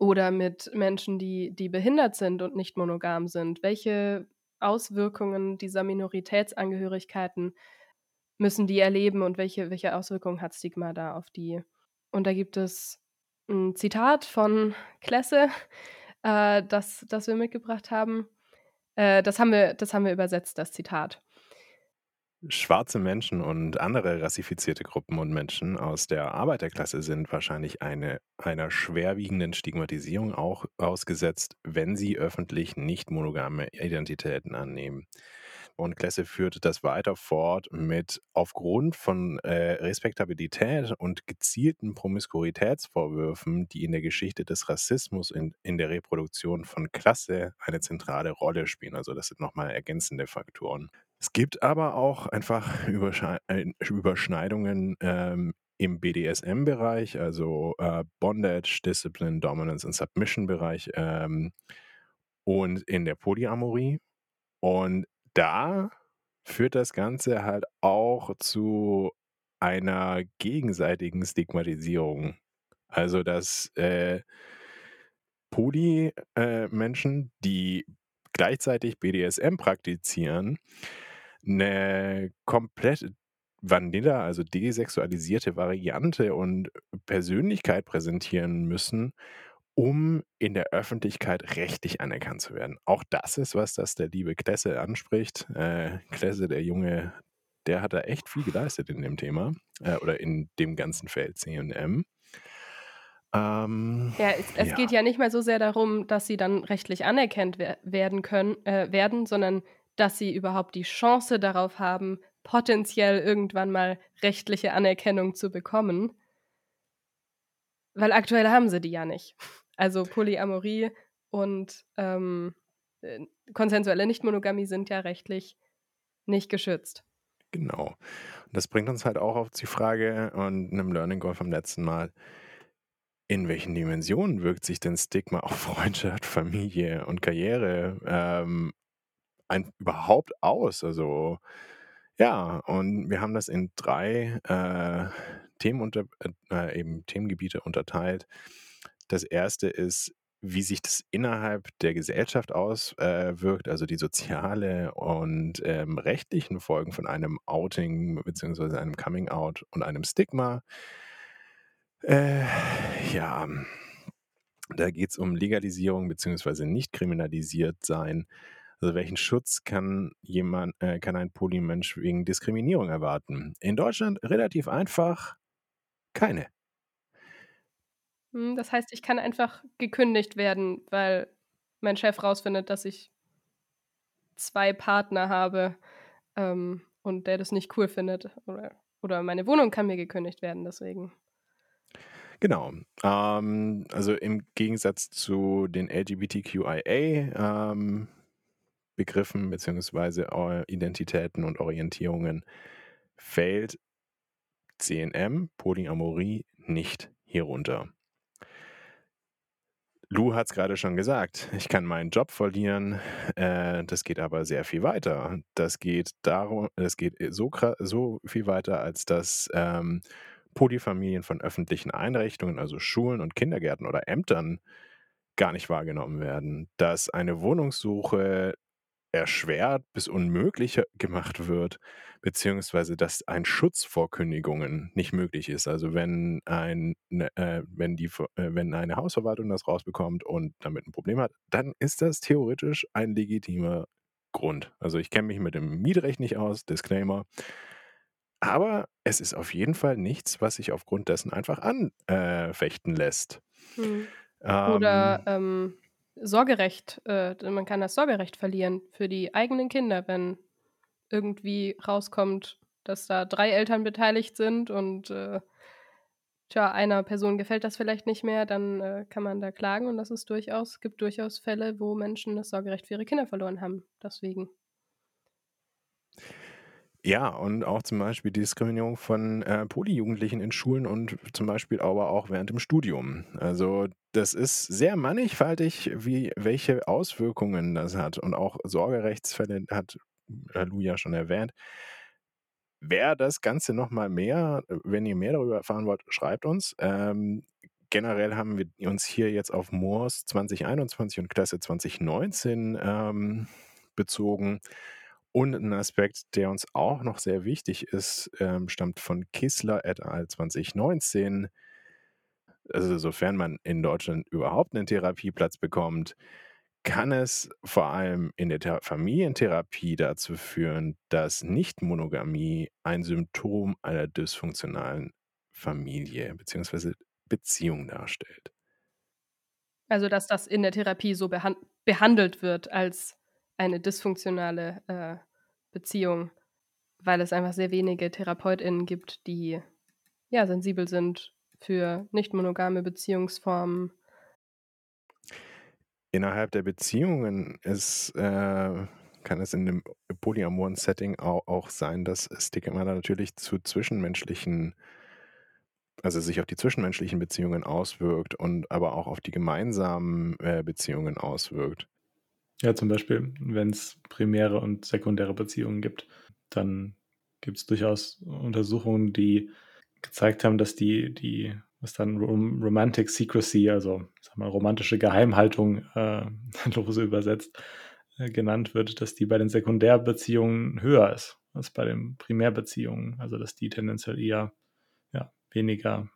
Oder mit Menschen, die, die behindert sind und nicht monogam sind. Welche Auswirkungen dieser Minoritätsangehörigkeiten müssen die erleben und welche, welche Auswirkungen hat Stigma da auf die? Und da gibt es ein Zitat von Klesse, äh, das, das wir mitgebracht haben. Äh, das, haben wir, das haben wir übersetzt, das Zitat. Schwarze Menschen und andere rassifizierte Gruppen und Menschen aus der Arbeiterklasse sind wahrscheinlich eine, einer schwerwiegenden Stigmatisierung auch ausgesetzt, wenn sie öffentlich nicht monogame Identitäten annehmen. Und Klesse führte das weiter fort mit aufgrund von äh, Respektabilität und gezielten Promiskuitätsvorwürfen, die in der Geschichte des Rassismus in, in der Reproduktion von Klasse eine zentrale Rolle spielen. Also das sind nochmal ergänzende Faktoren. Es gibt aber auch einfach *laughs* äh, Überschneidungen ähm, im BDSM-Bereich, also äh, Bondage, Discipline, Dominance und Submission-Bereich ähm, und in der Polyamorie. Und da führt das Ganze halt auch zu einer gegenseitigen Stigmatisierung. Also, dass äh, Poly-Menschen, äh, die gleichzeitig BDSM praktizieren, eine komplett Vanilla, also desexualisierte Variante und Persönlichkeit präsentieren müssen, um in der Öffentlichkeit rechtlich anerkannt zu werden. Auch das ist was, das der liebe Klesse anspricht. Äh, Klesse, der Junge, der hat da echt viel geleistet in dem Thema äh, oder in dem ganzen Feld CM. Ähm, ja, es, es ja. geht ja nicht mal so sehr darum, dass sie dann rechtlich anerkannt wer werden können, äh, werden, sondern dass sie überhaupt die Chance darauf haben, potenziell irgendwann mal rechtliche Anerkennung zu bekommen. Weil aktuell haben sie die ja nicht. Also Polyamorie und ähm, äh, konsensuelle Nichtmonogamie sind ja rechtlich nicht geschützt. Genau. Und das bringt uns halt auch auf die Frage und einem Learning Goal vom letzten Mal. In welchen Dimensionen wirkt sich denn Stigma auf *laughs* Freundschaft, Familie und Karriere ähm, ein, überhaupt aus? Also ja, und wir haben das in drei äh, Themen unter, äh, eben Themengebiete unterteilt. Das erste ist, wie sich das innerhalb der Gesellschaft auswirkt, äh, also die soziale und ähm, rechtlichen Folgen von einem Outing bzw. einem Coming Out und einem Stigma. Äh, ja, da geht es um Legalisierung bzw. nicht kriminalisiert sein also welchen Schutz kann jemand, äh, kann ein Polymensch wegen Diskriminierung erwarten? In Deutschland relativ einfach keine. Hm, das heißt, ich kann einfach gekündigt werden, weil mein Chef rausfindet, dass ich zwei Partner habe ähm, und der das nicht cool findet. Oder, oder meine Wohnung kann mir gekündigt werden, deswegen. Genau. Ähm, also im Gegensatz zu den LGBTQIA ähm, Begriffen beziehungsweise Identitäten und Orientierungen fällt CNM, Polyamorie, nicht hierunter. Lou hat es gerade schon gesagt, ich kann meinen Job verlieren. Äh, das geht aber sehr viel weiter. Das geht darum, das geht so, so viel weiter, als dass ähm, Polyfamilien von öffentlichen Einrichtungen, also Schulen und Kindergärten oder Ämtern, gar nicht wahrgenommen werden. Dass eine Wohnungssuche erschwert bis unmöglich gemacht wird, beziehungsweise dass ein Schutz vor Kündigungen nicht möglich ist. Also wenn ein, ne, äh, wenn die, äh, wenn eine Hausverwaltung das rausbekommt und damit ein Problem hat, dann ist das theoretisch ein legitimer Grund. Also ich kenne mich mit dem Mietrecht nicht aus, Disclaimer. Aber es ist auf jeden Fall nichts, was sich aufgrund dessen einfach anfechten lässt. Hm. Oder ähm, ähm Sorgerecht, äh, man kann das Sorgerecht verlieren für die eigenen Kinder, wenn irgendwie rauskommt, dass da drei Eltern beteiligt sind und äh, tja, einer Person gefällt das vielleicht nicht mehr, dann äh, kann man da klagen und das ist durchaus, gibt durchaus Fälle, wo Menschen das Sorgerecht für ihre Kinder verloren haben. Deswegen. Ja, und auch zum Beispiel Diskriminierung von äh, Polyjugendlichen in Schulen und zum Beispiel aber auch während dem Studium. Also das ist sehr mannigfaltig, wie, welche Auswirkungen das hat. Und auch Sorgerechtsfälle hat äh, Lu ja schon erwähnt. Wer das Ganze nochmal mehr, wenn ihr mehr darüber erfahren wollt, schreibt uns. Ähm, generell haben wir uns hier jetzt auf Moors 2021 und Klasse 2019 ähm, bezogen. Und ein Aspekt, der uns auch noch sehr wichtig ist, ähm, stammt von Kissler et al. 2019. Also sofern man in Deutschland überhaupt einen Therapieplatz bekommt, kann es vor allem in der Familientherapie dazu führen, dass Nichtmonogamie ein Symptom einer dysfunktionalen Familie bzw. Beziehung darstellt. Also, dass das in der Therapie so behan behandelt wird als eine dysfunktionale äh, Beziehung, weil es einfach sehr wenige TherapeutInnen gibt, die ja sensibel sind für nicht monogame Beziehungsformen. Innerhalb der Beziehungen ist, äh, kann es in dem polyamoren Setting auch, auch sein, dass Stigma natürlich zu zwischenmenschlichen also sich auf die zwischenmenschlichen Beziehungen auswirkt und aber auch auf die gemeinsamen äh, Beziehungen auswirkt. Ja, zum Beispiel, wenn es primäre und sekundäre Beziehungen gibt, dann gibt es durchaus Untersuchungen, die gezeigt haben, dass die, die was dann Rom Romantic Secrecy, also sag mal, romantische Geheimhaltung äh, *laughs* lose übersetzt, äh, genannt wird, dass die bei den Sekundärbeziehungen höher ist als bei den Primärbeziehungen. Also dass die tendenziell eher weniger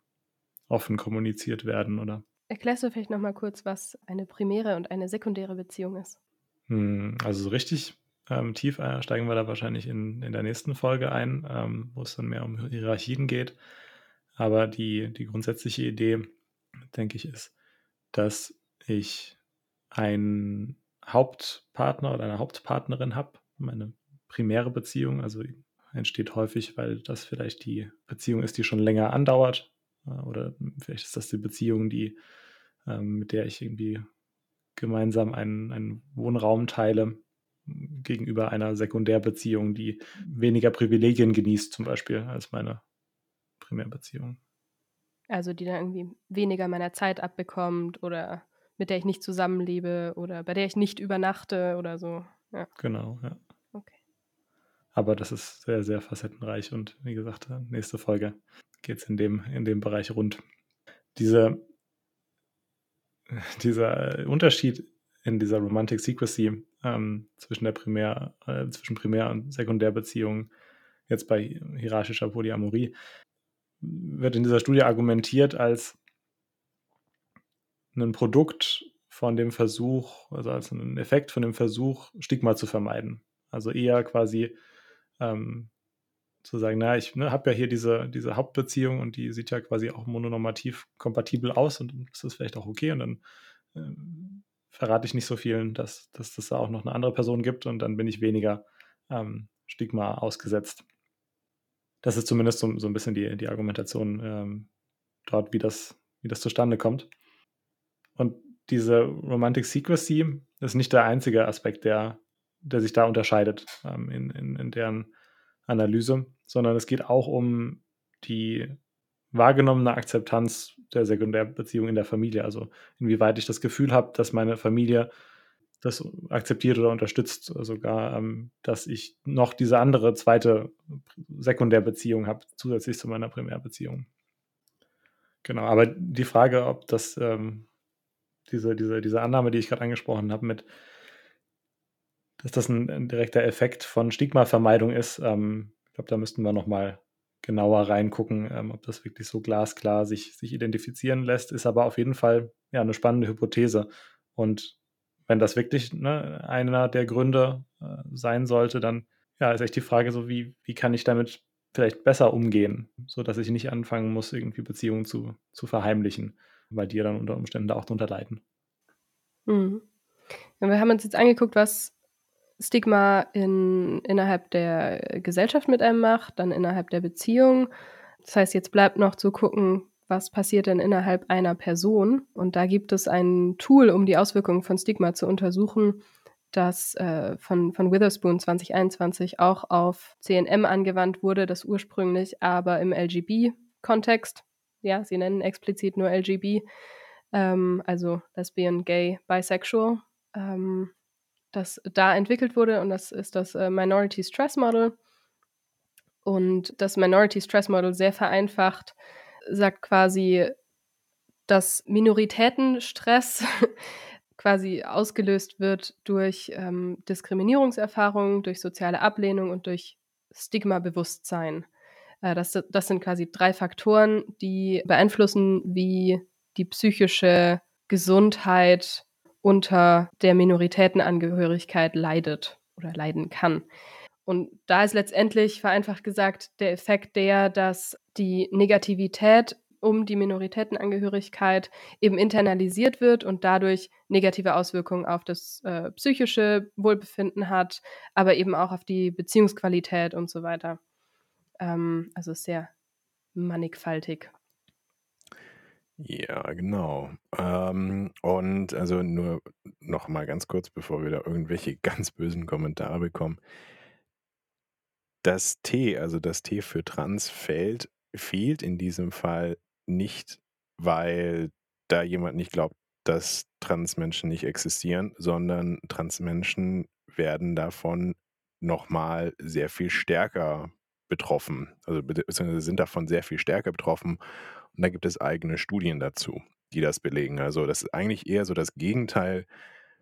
offen kommuniziert werden, oder? Erklärst du vielleicht nochmal kurz, was eine primäre und eine sekundäre Beziehung ist? Hm, also so richtig ähm, tief äh, steigen wir da wahrscheinlich in, in der nächsten Folge ein, ähm, wo es dann mehr um Hierarchien geht. Aber die, die grundsätzliche Idee, denke ich, ist, dass ich einen Hauptpartner oder eine Hauptpartnerin habe, meine primäre Beziehung, also entsteht häufig, weil das vielleicht die Beziehung ist, die schon länger andauert. Äh, oder vielleicht ist das die Beziehung, die, ähm, mit der ich irgendwie gemeinsam einen, einen Wohnraum teile gegenüber einer Sekundärbeziehung, die weniger Privilegien genießt, zum Beispiel, als meine Primärbeziehung. Also die dann irgendwie weniger meiner Zeit abbekommt oder mit der ich nicht zusammenlebe oder bei der ich nicht übernachte oder so. Ja. Genau, ja. Aber das ist sehr, sehr facettenreich und wie gesagt, nächste Folge geht es in dem, in dem Bereich rund. Diese, *laughs* dieser Unterschied in dieser Romantic Secrecy ähm, zwischen der Primär, äh, zwischen Primär- und Sekundärbeziehung, jetzt bei hierarchischer Polyamorie, wird in dieser Studie argumentiert als ein Produkt von dem Versuch, also als ein Effekt von dem Versuch, Stigma zu vermeiden. Also eher quasi ähm, zu sagen, na, ich ne, habe ja hier diese, diese Hauptbeziehung und die sieht ja quasi auch mononormativ kompatibel aus und ist das vielleicht auch okay und dann äh, verrate ich nicht so vielen, dass, dass das da auch noch eine andere Person gibt und dann bin ich weniger ähm, Stigma ausgesetzt. Das ist zumindest so, so ein bisschen die, die Argumentation ähm, dort, wie das, wie das zustande kommt. Und diese Romantic Secrecy ist nicht der einzige Aspekt, der der sich da unterscheidet ähm, in, in, in deren Analyse, sondern es geht auch um die wahrgenommene Akzeptanz der Sekundärbeziehung in der Familie. Also inwieweit ich das Gefühl habe, dass meine Familie das akzeptiert oder unterstützt, sogar, ähm, dass ich noch diese andere zweite Sekundärbeziehung habe, zusätzlich zu meiner Primärbeziehung. Genau, aber die Frage, ob das ähm, diese, diese, diese Annahme, die ich gerade angesprochen habe, mit dass das ein, ein direkter Effekt von Stigmavermeidung ist. Ähm, glaube, da müssten wir nochmal genauer reingucken, ähm, ob das wirklich so glasklar sich, sich identifizieren lässt. Ist aber auf jeden Fall ja, eine spannende Hypothese. Und wenn das wirklich ne, einer der Gründe äh, sein sollte, dann ja, ist echt die Frage so, wie, wie kann ich damit vielleicht besser umgehen, sodass ich nicht anfangen muss, irgendwie Beziehungen zu, zu verheimlichen, weil die dann unter Umständen da auch drunter leiden. Mhm. Wir haben uns jetzt angeguckt, was Stigma in, innerhalb der Gesellschaft mit einem macht, dann innerhalb der Beziehung. Das heißt, jetzt bleibt noch zu gucken, was passiert denn innerhalb einer Person. Und da gibt es ein Tool, um die Auswirkungen von Stigma zu untersuchen, das äh, von, von Witherspoon 2021 auch auf CNM angewandt wurde, das ursprünglich aber im LGB-Kontext, ja, sie nennen explizit nur LGB, ähm, also Lesbian, Gay, Bisexual, ähm, das da entwickelt wurde und das ist das äh, Minority Stress Model. Und das Minority Stress Model sehr vereinfacht sagt quasi, dass Minoritätenstress *laughs* quasi ausgelöst wird durch ähm, Diskriminierungserfahrungen, durch soziale Ablehnung und durch Stigma-Bewusstsein. Äh, das, das sind quasi drei Faktoren, die beeinflussen, wie die psychische Gesundheit unter der Minoritätenangehörigkeit leidet oder leiden kann. Und da ist letztendlich vereinfacht gesagt der Effekt der, dass die Negativität um die Minoritätenangehörigkeit eben internalisiert wird und dadurch negative Auswirkungen auf das äh, psychische Wohlbefinden hat, aber eben auch auf die Beziehungsqualität und so weiter. Ähm, also sehr mannigfaltig. Ja, genau. Ähm, und also nur noch mal ganz kurz, bevor wir da irgendwelche *laughs* ganz bösen Kommentare bekommen. Das T, also das T für trans fällt, fehlt in diesem Fall nicht, weil da jemand nicht glaubt, dass Transmenschen nicht existieren, sondern Transmenschen werden davon nochmal sehr viel stärker betroffen, also beziehungsweise sind davon sehr viel stärker betroffen und da gibt es eigene Studien dazu, die das belegen. Also das ist eigentlich eher so das Gegenteil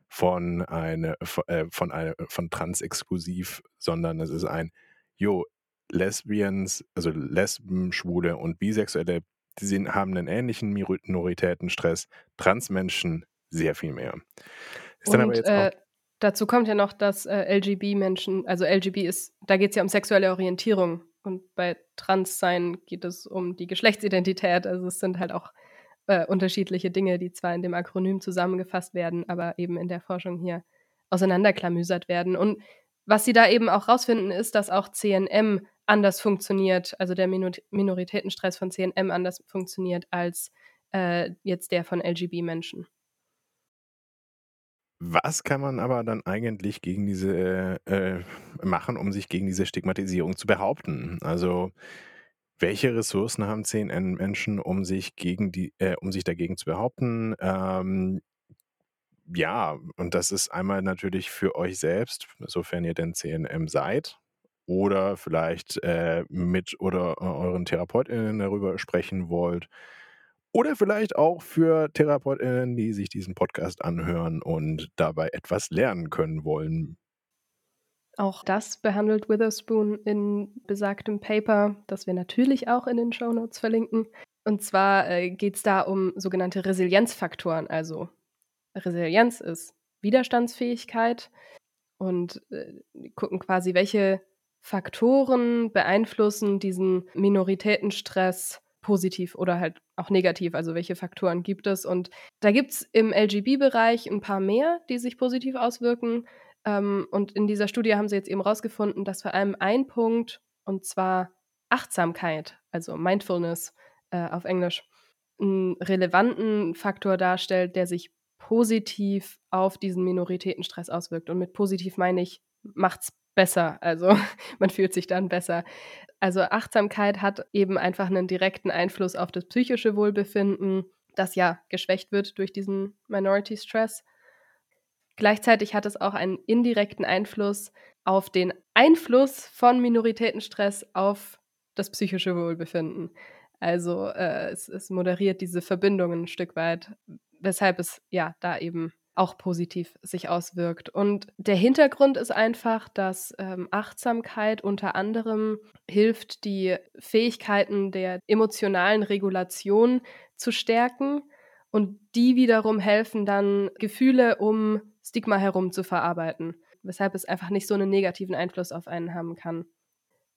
von eine äh, von eine von trans-exklusiv, sondern es ist ein jo Lesbians, also Lesben, Schwule und Bisexuelle, die sind, haben einen ähnlichen Minoritätenstress, Transmenschen sehr viel mehr. Ist und, dann aber jetzt äh, dazu kommt ja noch, dass äh, LGB-Menschen, also LGB ist, da geht es ja um sexuelle Orientierung und bei Transsein geht es um die Geschlechtsidentität. Also es sind halt auch äh, unterschiedliche Dinge, die zwar in dem Akronym zusammengefasst werden, aber eben in der Forschung hier auseinanderklamüsert werden. Und was sie da eben auch rausfinden, ist, dass auch CNM anders funktioniert, also der Minor Minoritätenstress von CNM anders funktioniert als äh, jetzt der von LGB-Menschen. Was kann man aber dann eigentlich gegen diese äh, machen, um sich gegen diese Stigmatisierung zu behaupten? Also welche Ressourcen haben CNN-Menschen, um sich gegen die, äh, um sich dagegen zu behaupten? Ähm, ja, und das ist einmal natürlich für euch selbst, sofern ihr denn CNM seid, oder vielleicht äh, mit oder äh, euren TherapeutInnen darüber sprechen wollt. Oder vielleicht auch für TherapeutInnen, die sich diesen Podcast anhören und dabei etwas lernen können wollen. Auch das behandelt Witherspoon in besagtem Paper, das wir natürlich auch in den Show Notes verlinken. Und zwar äh, geht es da um sogenannte Resilienzfaktoren. Also Resilienz ist Widerstandsfähigkeit und äh, gucken quasi, welche Faktoren beeinflussen diesen Minoritätenstress positiv oder halt auch negativ, also welche Faktoren gibt es. Und da gibt es im LGB-Bereich ein paar mehr, die sich positiv auswirken. Ähm, und in dieser Studie haben sie jetzt eben rausgefunden, dass vor allem ein Punkt, und zwar Achtsamkeit, also Mindfulness äh, auf Englisch, einen relevanten Faktor darstellt, der sich positiv auf diesen Minoritätenstress auswirkt. Und mit positiv meine ich, macht's besser. Also *laughs* man fühlt sich dann besser. Also Achtsamkeit hat eben einfach einen direkten Einfluss auf das psychische Wohlbefinden, das ja geschwächt wird durch diesen Minority Stress. Gleichzeitig hat es auch einen indirekten Einfluss auf den Einfluss von Minoritätenstress auf das psychische Wohlbefinden. Also äh, es, es moderiert diese Verbindungen ein Stück weit, weshalb es ja da eben auch positiv sich auswirkt. Und der Hintergrund ist einfach, dass ähm, Achtsamkeit unter anderem hilft, die Fähigkeiten der emotionalen Regulation zu stärken und die wiederum helfen dann, Gefühle um Stigma herum zu verarbeiten, weshalb es einfach nicht so einen negativen Einfluss auf einen haben kann.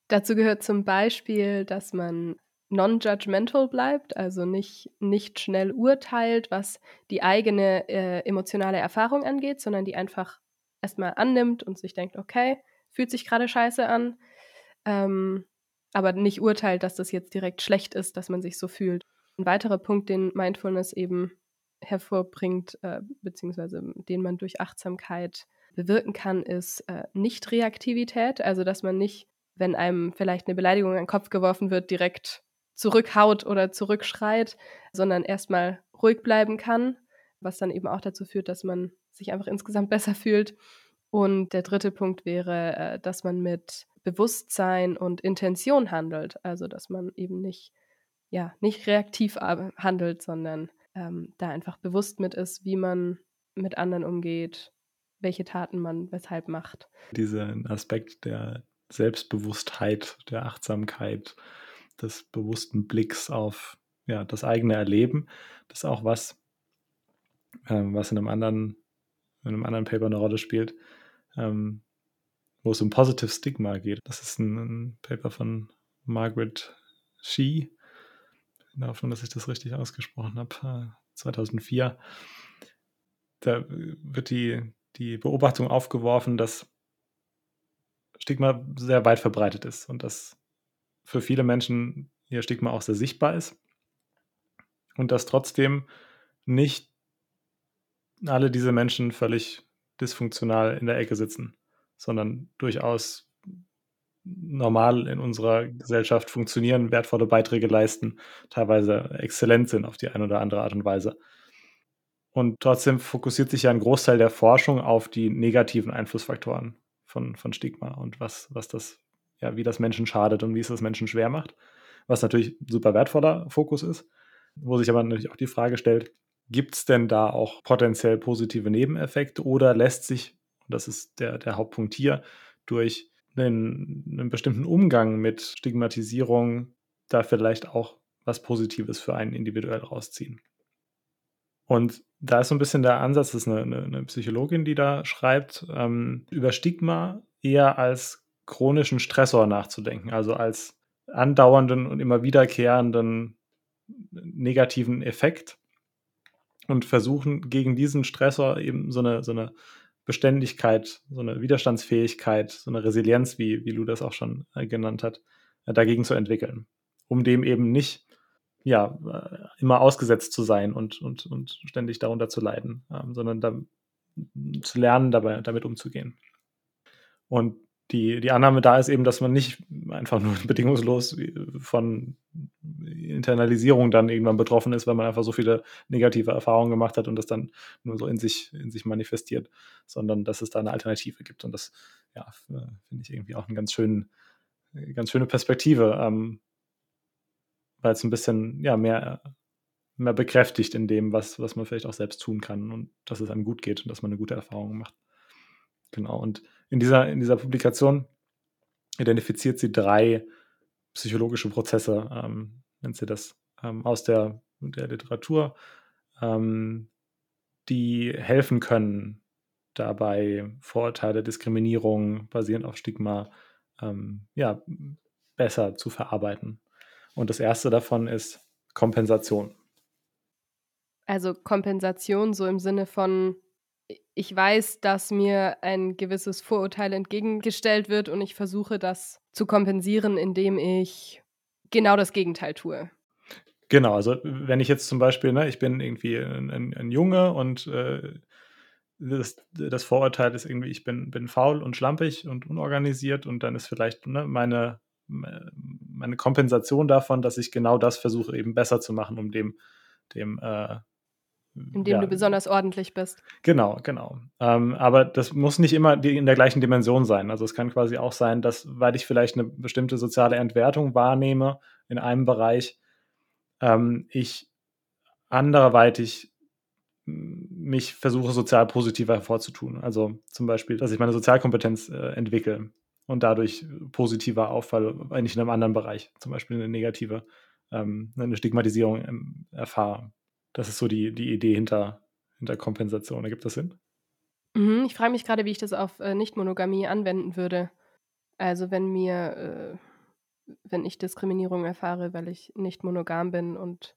Dazu gehört zum Beispiel, dass man non-judgmental bleibt, also nicht, nicht schnell urteilt, was die eigene äh, emotionale Erfahrung angeht, sondern die einfach erstmal annimmt und sich denkt, okay, fühlt sich gerade scheiße an, ähm, aber nicht urteilt, dass das jetzt direkt schlecht ist, dass man sich so fühlt. Ein weiterer Punkt, den Mindfulness eben hervorbringt, äh, beziehungsweise den man durch Achtsamkeit bewirken kann, ist äh, Nicht-Reaktivität, also dass man nicht, wenn einem vielleicht eine Beleidigung an den Kopf geworfen wird, direkt zurückhaut oder zurückschreit, sondern erstmal ruhig bleiben kann, was dann eben auch dazu führt, dass man sich einfach insgesamt *laughs* besser fühlt. Und der dritte Punkt wäre, äh, dass man mit Bewusstsein und Intention handelt, also dass man eben nicht, ja, nicht reaktiv handelt, sondern ähm, da einfach bewusst mit ist, wie man mit anderen umgeht, welche Taten man weshalb macht. Diesen Aspekt der Selbstbewusstheit, der Achtsamkeit, des bewussten Blicks auf ja, das eigene Erleben, das ist auch was, ähm, was in einem anderen, in einem anderen Paper eine Rolle spielt, ähm, wo es um Positive Stigma geht. Das ist ein, ein Paper von Margaret Shee, in der Hoffnung, dass ich das richtig ausgesprochen habe, 2004. Äh, da wird die, die Beobachtung aufgeworfen, dass Stigma sehr weit verbreitet ist und dass für viele Menschen ihr Stigma auch sehr sichtbar ist und dass trotzdem nicht alle diese Menschen völlig dysfunktional in der Ecke sitzen, sondern durchaus normal in unserer Gesellschaft funktionieren, wertvolle Beiträge leisten, teilweise exzellent sind auf die eine oder andere Art und Weise. Und trotzdem fokussiert sich ja ein Großteil der Forschung auf die negativen Einflussfaktoren von, von Stigma und was, was das, ja, wie das Menschen schadet und wie es das Menschen schwer macht. Was natürlich ein super wertvoller Fokus ist, wo sich aber natürlich auch die Frage stellt, gibt es denn da auch potenziell positive Nebeneffekte oder lässt sich, das ist der, der Hauptpunkt hier, durch einen, einen bestimmten Umgang mit Stigmatisierung da vielleicht auch was Positives für einen individuell rausziehen. Und da ist so ein bisschen der Ansatz, das ist eine, eine, eine Psychologin, die da schreibt, ähm, über Stigma eher als chronischen Stressor nachzudenken, also als andauernden und immer wiederkehrenden negativen Effekt und versuchen gegen diesen Stressor eben so eine, so eine Beständigkeit, so eine Widerstandsfähigkeit, so eine Resilienz, wie, wie Lou das auch schon äh, genannt hat, äh, dagegen zu entwickeln, um dem eben nicht ja, äh, immer ausgesetzt zu sein und, und, und ständig darunter zu leiden, ähm, sondern da, zu lernen, dabei, damit umzugehen. Und die, die Annahme da ist eben, dass man nicht einfach nur *laughs* bedingungslos von Internalisierung dann irgendwann betroffen ist, weil man einfach so viele negative Erfahrungen gemacht hat und das dann nur so in sich, in sich manifestiert, sondern dass es da eine Alternative gibt. Und das, ja, finde ich irgendwie auch eine ganz, schön, ganz schöne Perspektive, ähm, weil es ein bisschen ja, mehr, mehr bekräftigt in dem, was, was man vielleicht auch selbst tun kann und dass es einem gut geht und dass man eine gute Erfahrung macht. Genau. Und in dieser, in dieser Publikation identifiziert sie drei psychologische Prozesse, ähm, nennt sie das, ähm, aus der, der Literatur, ähm, die helfen können, dabei Vorurteile, Diskriminierung basierend auf Stigma ähm, ja, besser zu verarbeiten. Und das erste davon ist Kompensation. Also Kompensation so im Sinne von ich weiß, dass mir ein gewisses Vorurteil entgegengestellt wird und ich versuche das zu kompensieren, indem ich genau das Gegenteil tue. Genau, also wenn ich jetzt zum Beispiel, ne, ich bin irgendwie ein, ein, ein Junge und äh, das, das, Vorurteil ist irgendwie, ich bin, bin faul und schlampig und unorganisiert und dann ist vielleicht ne, meine, meine Kompensation davon, dass ich genau das versuche eben besser zu machen, um dem, dem äh, indem ja. du besonders ordentlich bist. Genau, genau. Ähm, aber das muss nicht immer in der gleichen Dimension sein. Also es kann quasi auch sein, dass, weil ich vielleicht eine bestimmte soziale Entwertung wahrnehme in einem Bereich, ähm, ich anderweitig mich versuche, sozial positiver hervorzutun. Also zum Beispiel, dass ich meine Sozialkompetenz äh, entwickle und dadurch positiver auffall, eigentlich in einem anderen Bereich, zum Beispiel eine negative, ähm, eine Stigmatisierung ähm, erfahre. Das ist so die, die Idee hinter, hinter Kompensation. Ergibt das Sinn? Mhm, ich frage mich gerade, wie ich das auf äh, Nichtmonogamie anwenden würde. Also wenn mir, äh, wenn ich Diskriminierung erfahre, weil ich nicht monogam bin und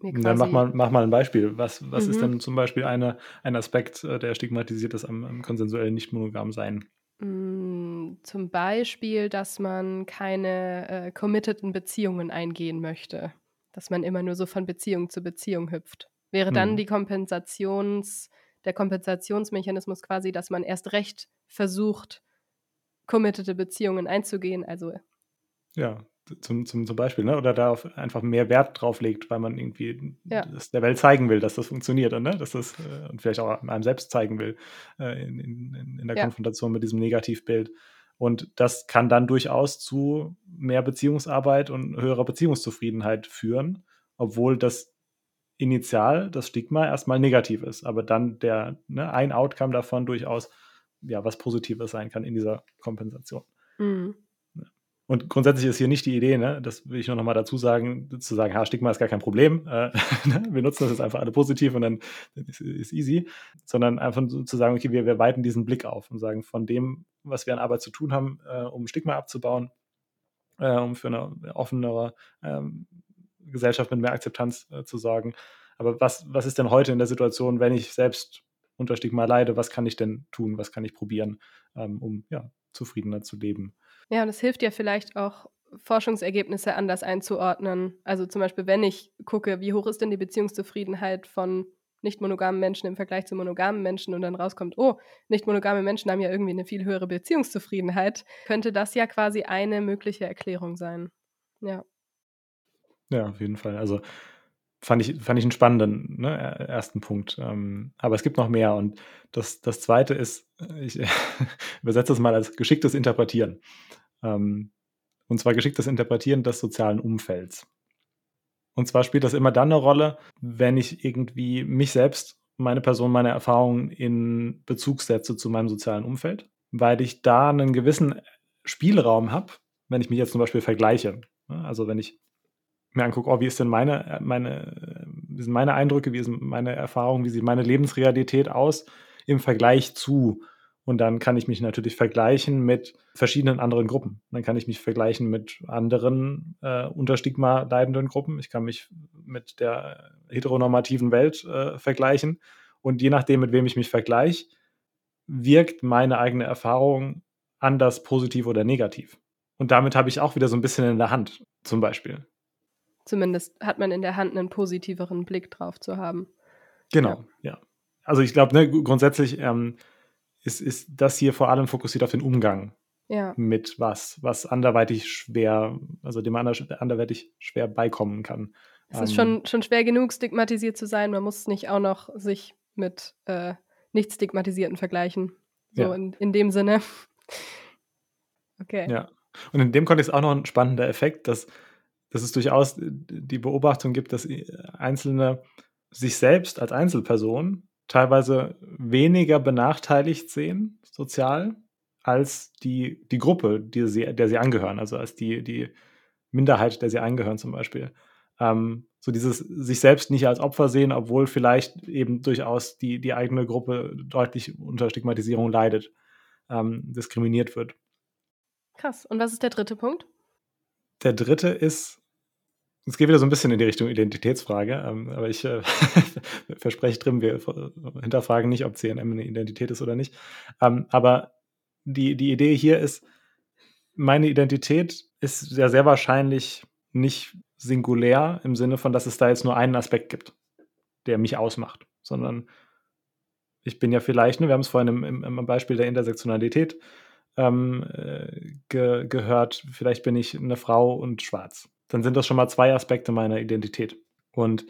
mir quasi... Dann mach mal, mach mal ein Beispiel. Was, was mhm. ist denn zum Beispiel eine, ein Aspekt, äh, der stigmatisiert ist am, am konsensuellen Nicht-Monogam-Sein? Mm, zum Beispiel, dass man keine äh, committeden Beziehungen eingehen möchte dass man immer nur so von Beziehung zu Beziehung hüpft. Wäre dann mhm. die Kompensations, der Kompensationsmechanismus quasi, dass man erst recht versucht, committete Beziehungen einzugehen, also ja, zum, zum, zum Beispiel, ne? Oder darauf einfach mehr Wert drauf legt, weil man irgendwie ja. der Welt zeigen will, dass das funktioniert, ne? Dass das, äh, und vielleicht auch einem selbst zeigen will, äh, in, in, in der ja. Konfrontation mit diesem Negativbild. Und das kann dann durchaus zu mehr Beziehungsarbeit und höherer Beziehungszufriedenheit führen, obwohl das initial das Stigma erstmal negativ ist, aber dann der ne, ein Outcome davon durchaus ja was Positives sein kann in dieser Kompensation. Mhm. Und grundsätzlich ist hier nicht die Idee, ne, das will ich nur noch mal dazu sagen, zu sagen, ha, Stigma ist gar kein Problem, äh, *laughs* ne, wir nutzen das jetzt einfach alle positiv und dann ist, ist easy, sondern einfach zu sagen, okay, wir, wir weiten diesen Blick auf und sagen, von dem, was wir an Arbeit zu tun haben, äh, um Stigma abzubauen, äh, um für eine offenere ähm, Gesellschaft mit mehr Akzeptanz zu sorgen. Aber was, was ist denn heute in der Situation, wenn ich selbst unter Stigma leide, was kann ich denn tun, was kann ich probieren, ähm, um ja, zufriedener zu leben? Ja, und es hilft ja vielleicht auch, Forschungsergebnisse anders einzuordnen. Also zum Beispiel, wenn ich gucke, wie hoch ist denn die Beziehungszufriedenheit von nicht monogamen Menschen im Vergleich zu monogamen Menschen und dann rauskommt, oh, nicht monogame Menschen haben ja irgendwie eine viel höhere Beziehungszufriedenheit, könnte das ja quasi eine mögliche Erklärung sein. Ja. Ja, auf jeden Fall. Also fand ich, fand ich einen spannenden ne, ersten Punkt. Ähm, aber es gibt noch mehr. Und das, das zweite ist, ich *laughs* übersetze das mal als geschicktes Interpretieren. Ähm, und zwar geschicktes Interpretieren des sozialen Umfelds. Und zwar spielt das immer dann eine Rolle, wenn ich irgendwie mich selbst, meine Person, meine Erfahrungen in Bezug setze zu meinem sozialen Umfeld, weil ich da einen gewissen Spielraum habe, wenn ich mich jetzt zum Beispiel vergleiche. Also wenn ich mir angucke, oh, wie ist denn meine, meine, wie sind meine Eindrücke, wie sind meine Erfahrungen, wie sieht meine Lebensrealität aus im Vergleich zu. Und dann kann ich mich natürlich vergleichen mit verschiedenen anderen Gruppen. Dann kann ich mich vergleichen mit anderen äh, unter Stigma leidenden Gruppen. Ich kann mich mit der heteronormativen Welt äh, vergleichen. Und je nachdem, mit wem ich mich vergleiche, wirkt meine eigene Erfahrung anders positiv oder negativ. Und damit habe ich auch wieder so ein bisschen in der Hand, zum Beispiel. Zumindest hat man in der Hand einen positiveren Blick drauf zu haben. Genau, ja. ja. Also ich glaube, ne, grundsätzlich ähm, ist, ist das hier vor allem fokussiert auf den Umgang ja. mit was, was anderweitig schwer, also dem anderweitig schwer beikommen kann. Es ist ähm, schon, schon schwer genug, stigmatisiert zu sein. Man muss nicht auch noch sich mit äh, nicht stigmatisierten vergleichen. So ja. in, in dem Sinne. okay. Ja. Und in dem Kontext auch noch ein spannender Effekt, dass dass es durchaus die Beobachtung gibt, dass Einzelne sich selbst als Einzelperson teilweise weniger benachteiligt sehen, sozial, als die, die Gruppe, die sie, der sie angehören, also als die, die Minderheit, der sie angehören zum Beispiel. Ähm, so dieses sich selbst nicht als Opfer sehen, obwohl vielleicht eben durchaus die, die eigene Gruppe deutlich unter Stigmatisierung leidet, ähm, diskriminiert wird. Krass. Und was ist der dritte Punkt? Der dritte ist, es geht wieder so ein bisschen in die Richtung Identitätsfrage, ähm, aber ich äh, *laughs* verspreche drin, wir hinterfragen nicht, ob CNM eine Identität ist oder nicht. Ähm, aber die, die Idee hier ist, meine Identität ist ja sehr wahrscheinlich nicht singulär im Sinne von, dass es da jetzt nur einen Aspekt gibt, der mich ausmacht, sondern ich bin ja vielleicht, ne, wir haben es vorhin im, im, im Beispiel der Intersektionalität ähm, äh, ge gehört, vielleicht bin ich eine Frau und schwarz dann sind das schon mal zwei Aspekte meiner Identität. Und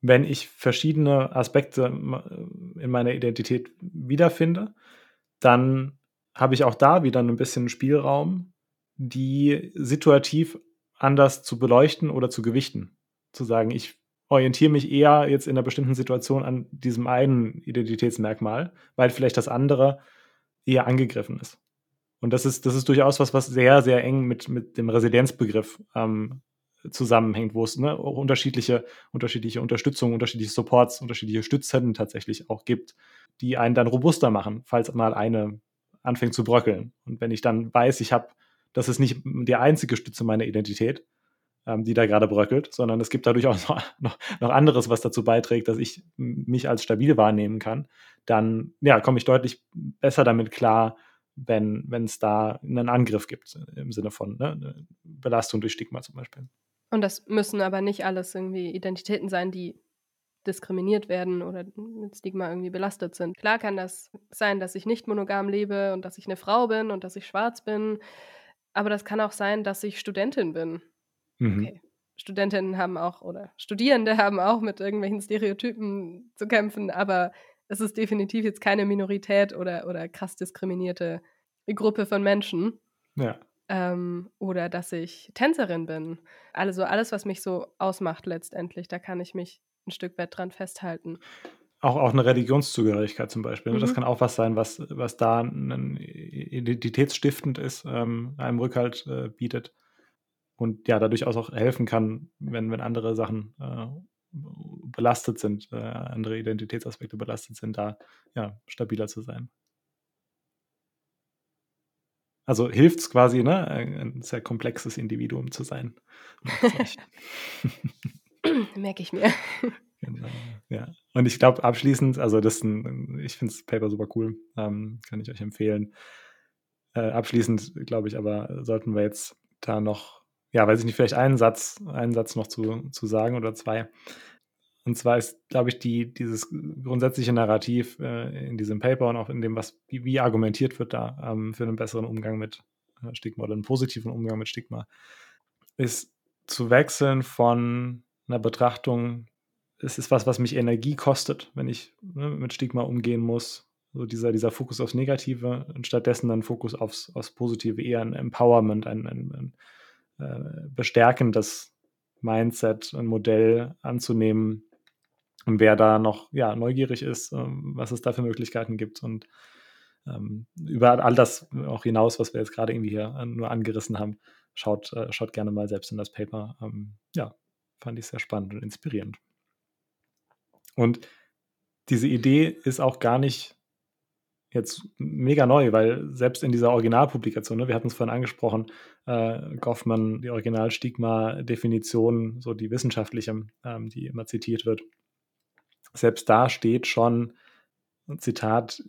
wenn ich verschiedene Aspekte in meiner Identität wiederfinde, dann habe ich auch da wieder ein bisschen Spielraum, die situativ anders zu beleuchten oder zu gewichten. Zu sagen, ich orientiere mich eher jetzt in einer bestimmten Situation an diesem einen Identitätsmerkmal, weil vielleicht das andere eher angegriffen ist. Und das ist, das ist durchaus was, was sehr, sehr eng mit, mit dem Residenzbegriff ähm, zusammenhängt, wo es ne, auch unterschiedliche, unterschiedliche Unterstützung, unterschiedliche Supports, unterschiedliche Stützen tatsächlich auch gibt, die einen dann robuster machen, falls mal eine anfängt zu bröckeln. Und wenn ich dann weiß, ich habe, das ist nicht die einzige Stütze meiner Identität, ähm, die da gerade bröckelt, sondern es gibt dadurch auch noch, noch anderes, was dazu beiträgt, dass ich mich als stabil wahrnehmen kann, dann ja, komme ich deutlich besser damit klar, wenn es da einen Angriff gibt, im Sinne von ne, Belastung durch Stigma zum Beispiel. Und das müssen aber nicht alles irgendwie Identitäten sein, die diskriminiert werden oder mit Stigma irgendwie belastet sind. Klar kann das sein, dass ich nicht monogam lebe und dass ich eine Frau bin und dass ich schwarz bin, aber das kann auch sein, dass ich Studentin bin. Mhm. Okay. Studentinnen haben auch oder Studierende haben auch mit irgendwelchen Stereotypen zu kämpfen, aber es ist definitiv jetzt keine Minorität oder, oder krass diskriminierte Gruppe von Menschen. Ja. ähm, oder dass ich Tänzerin bin. Also alles, was mich so ausmacht letztendlich, da kann ich mich ein Stück weit dran festhalten. Auch, auch eine Religionszugehörigkeit zum Beispiel. Ne? Mhm. Das kann auch was sein, was, was da ein identitätsstiftend ist, ähm, einem Rückhalt äh, bietet und ja, dadurch auch helfen kann, wenn, wenn andere Sachen äh, belastet sind, äh, andere Identitätsaspekte belastet sind, da ja, stabiler zu sein. Also hilft es quasi, ne, ein sehr komplexes Individuum zu sein. *laughs* *clears throat* Merke ich mir. *laughs* Genau, ja. Und ich glaube, abschließend, also das ein, ich finde das Paper super cool, ähm, kann ich euch empfehlen. Äh, abschließend, glaube ich, aber sollten wir jetzt da noch, ja, weiß ich nicht, vielleicht einen Satz, einen Satz noch zu, zu sagen oder zwei. Und zwar ist, glaube ich, die, dieses grundsätzliche Narrativ äh, in diesem Paper und auch in dem, was wie, wie argumentiert wird da ähm, für einen besseren Umgang mit äh, Stigma oder einen positiven Umgang mit Stigma, ist zu wechseln von einer Betrachtung, es ist was, was mich Energie kostet, wenn ich ne, mit Stigma umgehen muss. So dieser, dieser Fokus aufs Negative und stattdessen dann Fokus aufs, aufs Positive, eher ein Empowerment, ein, ein, ein bestärkendes Mindset, ein Modell anzunehmen, und wer da noch ja, neugierig ist, ähm, was es da für Möglichkeiten gibt und ähm, über all das auch hinaus, was wir jetzt gerade irgendwie hier äh, nur angerissen haben, schaut, äh, schaut gerne mal selbst in das Paper. Ähm, ja, fand ich sehr spannend und inspirierend. Und diese Idee ist auch gar nicht jetzt mega neu, weil selbst in dieser Originalpublikation, ne, wir hatten es vorhin angesprochen, äh, Goffman, die Original-Stigma-Definition, so die wissenschaftliche, ähm, die immer zitiert wird, selbst da steht schon, Zitat,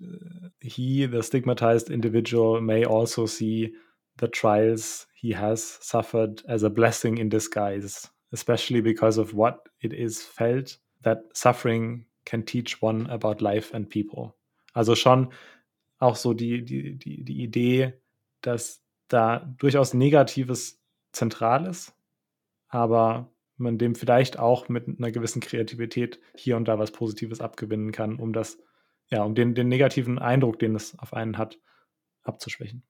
he, the stigmatized individual, may also see the trials he has suffered as a blessing in disguise, especially because of what it is felt that suffering can teach one about life and people. Also schon auch so die, die, die, die Idee, dass da durchaus Negatives zentral ist, aber man dem vielleicht auch mit einer gewissen Kreativität hier und da was Positives abgewinnen kann, um das, ja, um den, den negativen Eindruck, den es auf einen hat, abzuschwächen.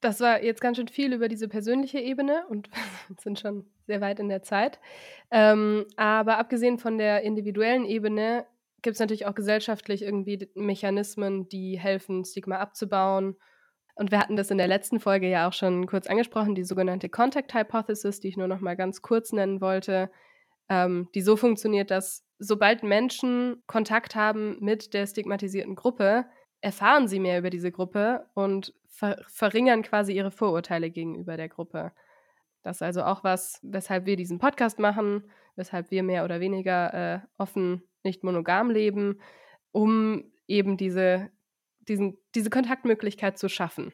Das war jetzt ganz schön viel über diese persönliche Ebene und *laughs* sind schon sehr weit in der Zeit. Ähm, aber abgesehen von der individuellen Ebene gibt es natürlich auch gesellschaftlich irgendwie Mechanismen, die helfen, Stigma abzubauen. Und wir hatten das in der letzten Folge ja auch schon kurz angesprochen, die sogenannte Contact Hypothesis, die ich nur noch mal ganz kurz nennen wollte, ähm, die so funktioniert, dass sobald Menschen Kontakt haben mit der stigmatisierten Gruppe, erfahren sie mehr über diese Gruppe und ver verringern quasi ihre Vorurteile gegenüber der Gruppe. Das ist also auch was, weshalb wir diesen Podcast machen, weshalb wir mehr oder weniger äh, offen nicht monogam leben, um eben diese diesen, diese Kontaktmöglichkeit zu schaffen.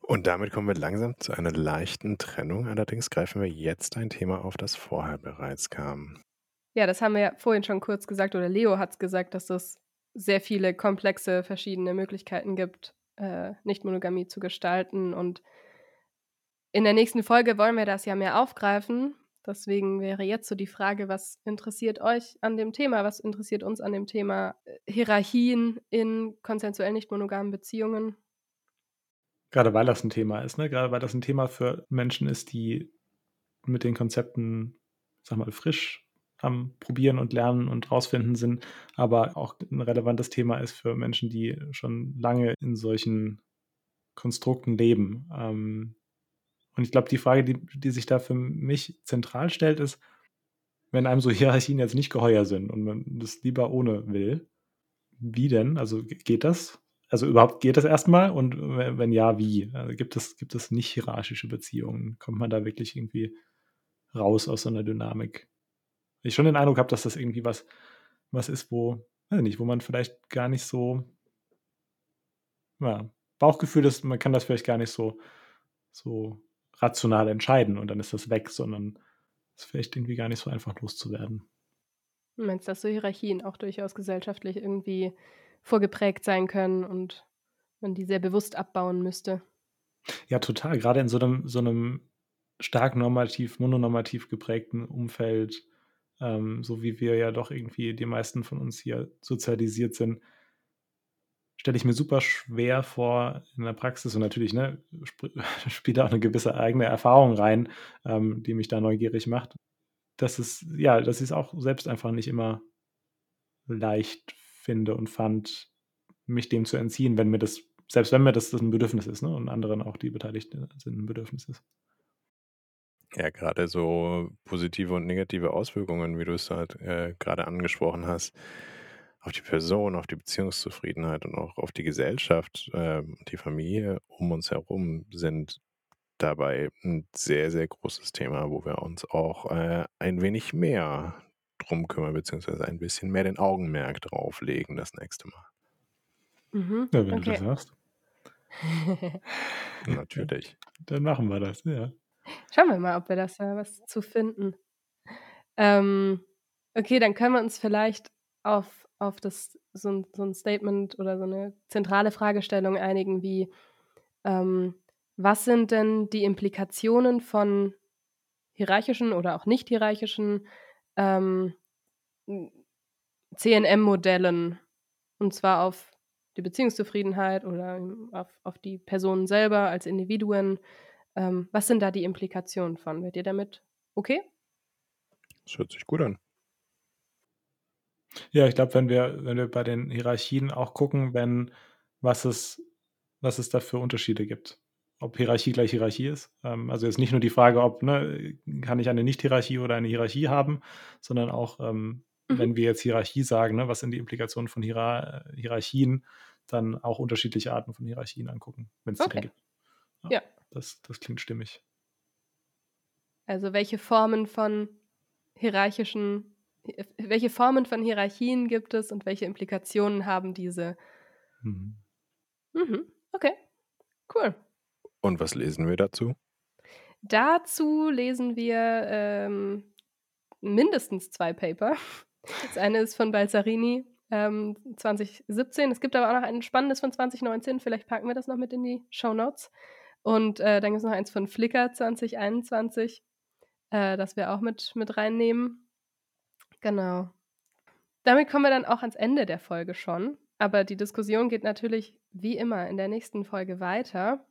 Und damit kommen wir langsam zu einer leichten Trennung. Allerdings greifen wir jetzt ein Thema auf, das vorher bereits kam. Ja, das haben wir ja vorhin schon kurz gesagt, oder Leo hat es gesagt, dass es sehr viele komplexe, verschiedene Möglichkeiten gibt, äh, Nicht-Monogamie zu gestalten. Und in der nächsten Folge wollen wir das ja mehr aufgreifen, Deswegen wäre jetzt so die Frage, was interessiert euch an dem Thema? Was interessiert uns an dem Thema äh, Hierarchien in konsensuell nicht monogamen Beziehungen? Gerade weil das ein Thema ist, ne? Gerade weil das ein Thema für Menschen ist, die mit den Konzepten, sag mal, frisch am Probieren und Lernen und rausfinden sind, aber auch ein relevantes Thema ist für Menschen, die schon lange in solchen Konstrukten leben. Ähm, und ich glaube, die Frage, die, die sich da für mich zentral stellt, ist, wenn einem so *laughs* Hierarchien jetzt nicht geheuer sind und man das lieber ohne will, wie denn? Also geht das? Also überhaupt geht das erstmal? Und wenn ja, wie? Also gibt es, gibt es nicht hierarchische Beziehungen? Kommt man da wirklich irgendwie raus aus so einer Dynamik? Ich schon den Eindruck habe, dass das irgendwie was, was ist, wo, weiß nicht, wo man vielleicht gar nicht so, ja, Bauchgefühl ist, man kann das vielleicht gar nicht so, so rational entscheiden und dann ist das weg, sondern es ist vielleicht irgendwie gar nicht so einfach loszuwerden. Du meinst, dass so Hierarchien auch durchaus gesellschaftlich irgendwie vorgeprägt sein können und man die sehr bewusst abbauen müsste? Ja, total. Gerade in so einem, so einem stark normativ, mononormativ geprägten Umfeld, ähm, so wie wir ja doch irgendwie die meisten von uns hier sozialisiert sind, stelle ich mir super schwer vor in der Praxis und natürlich ne, sp *laughs* spielt auch eine gewisse eigene Erfahrung rein, ähm, die mich da neugierig macht. Dass es ja, dass ich es auch selbst einfach nicht immer leicht finde und fand, mich dem zu entziehen, wenn mir das selbst wenn mir das das 'n Bedürfnis ist, ne, und anderen auch, die beteiligt sind, ein Bedürfnis ist. Ja, gerade so positive und negative Auswirkungen, wie du es halt, äh, grade angesprochen hast, auf die Person, auf die Beziehungszufriedenheit und auch auf die Gesellschaft, ähm, die Familie um uns herum sind dabei ein sehr, sehr großes Thema, wo wir uns auch, äh, ein wenig mehr drum kümmern, beziehungsweise ein bisschen mehr den Augenmerk drauf legen das nächste Mal. Mhm, Ja, wenn du okay. das sagst. *laughs* Natürlich. Dann machen wir das, ja. Schauen wir mal, ob wir das da was zu finden. Ähm, okay, dann können wir uns vielleicht auf auf das so 'n so 'n Statement oder so 'ne zentrale Fragestellung einigen wie, ähm, was sind denn die Implikationen von hierarchischen oder auch nicht hierarchischen, ähm, hm, CNM-Modellen? Und zwar auf die Beziehungszufriedenheit oder auf auf die Personen selber als Individuen. Ähm, was sind da die Implikationen von? Wärt ihr damit okay? Das hört sich gut an. Ja, ich glaube, wenn wir wenn wir bei den Hierarchien auch gucken, wenn was es was es da für Unterschiede gibt. Ob Hierarchie gleich Hierarchie ist. Ähm, also jetzt nicht nur die Frage, ob ne, kann ich eine Nicht-Hierarchie oder eine Hierarchie haben, sondern auch, ähm, Mhm. wenn wir jetzt Hierarchie sagen, ne, was sind die Implikationen von Hierar Hierarchien, dann auch unterschiedliche Arten von Hierarchien angucken, die denn Okay. gibt. Ja, Ja. das das klingt stimmig. Also, welche Formen von hierarchischen welche Formen von Hierarchien gibt es und welche Implikationen haben diese? Mhm. Mhm, okay, cool. Und was lesen wir dazu? Dazu lesen wir, ähm, mindestens 2 Paper. Das eine ist von Balzarini, ähm, 2017. Es gibt aber auch noch ein spannendes von 2019, vielleicht packen wir das noch mit in die Shownotes. Und, äh, dann gibt's noch eins von Flickr 2021, äh, das wir auch mit mit reinnehmen. Genau. Damit kommen wir dann auch ans Ende der Folge schon, aber die Diskussion geht natürlich wie immer in der nächsten Folge weiter.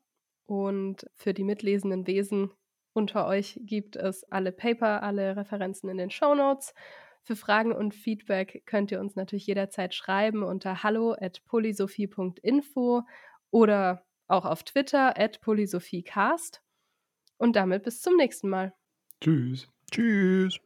Und für die mitlesenden Wesen unter euch gibt es alle Paper, alle Referenzen in den Shownotes. Für Fragen und Feedback könnt ihr uns natürlich jederzeit schreiben unter hallo@polysophie.info oder auch auf Twitter @polysophiecast. Und damit bis zum nächsten Mal. Tschüss. Tschüss.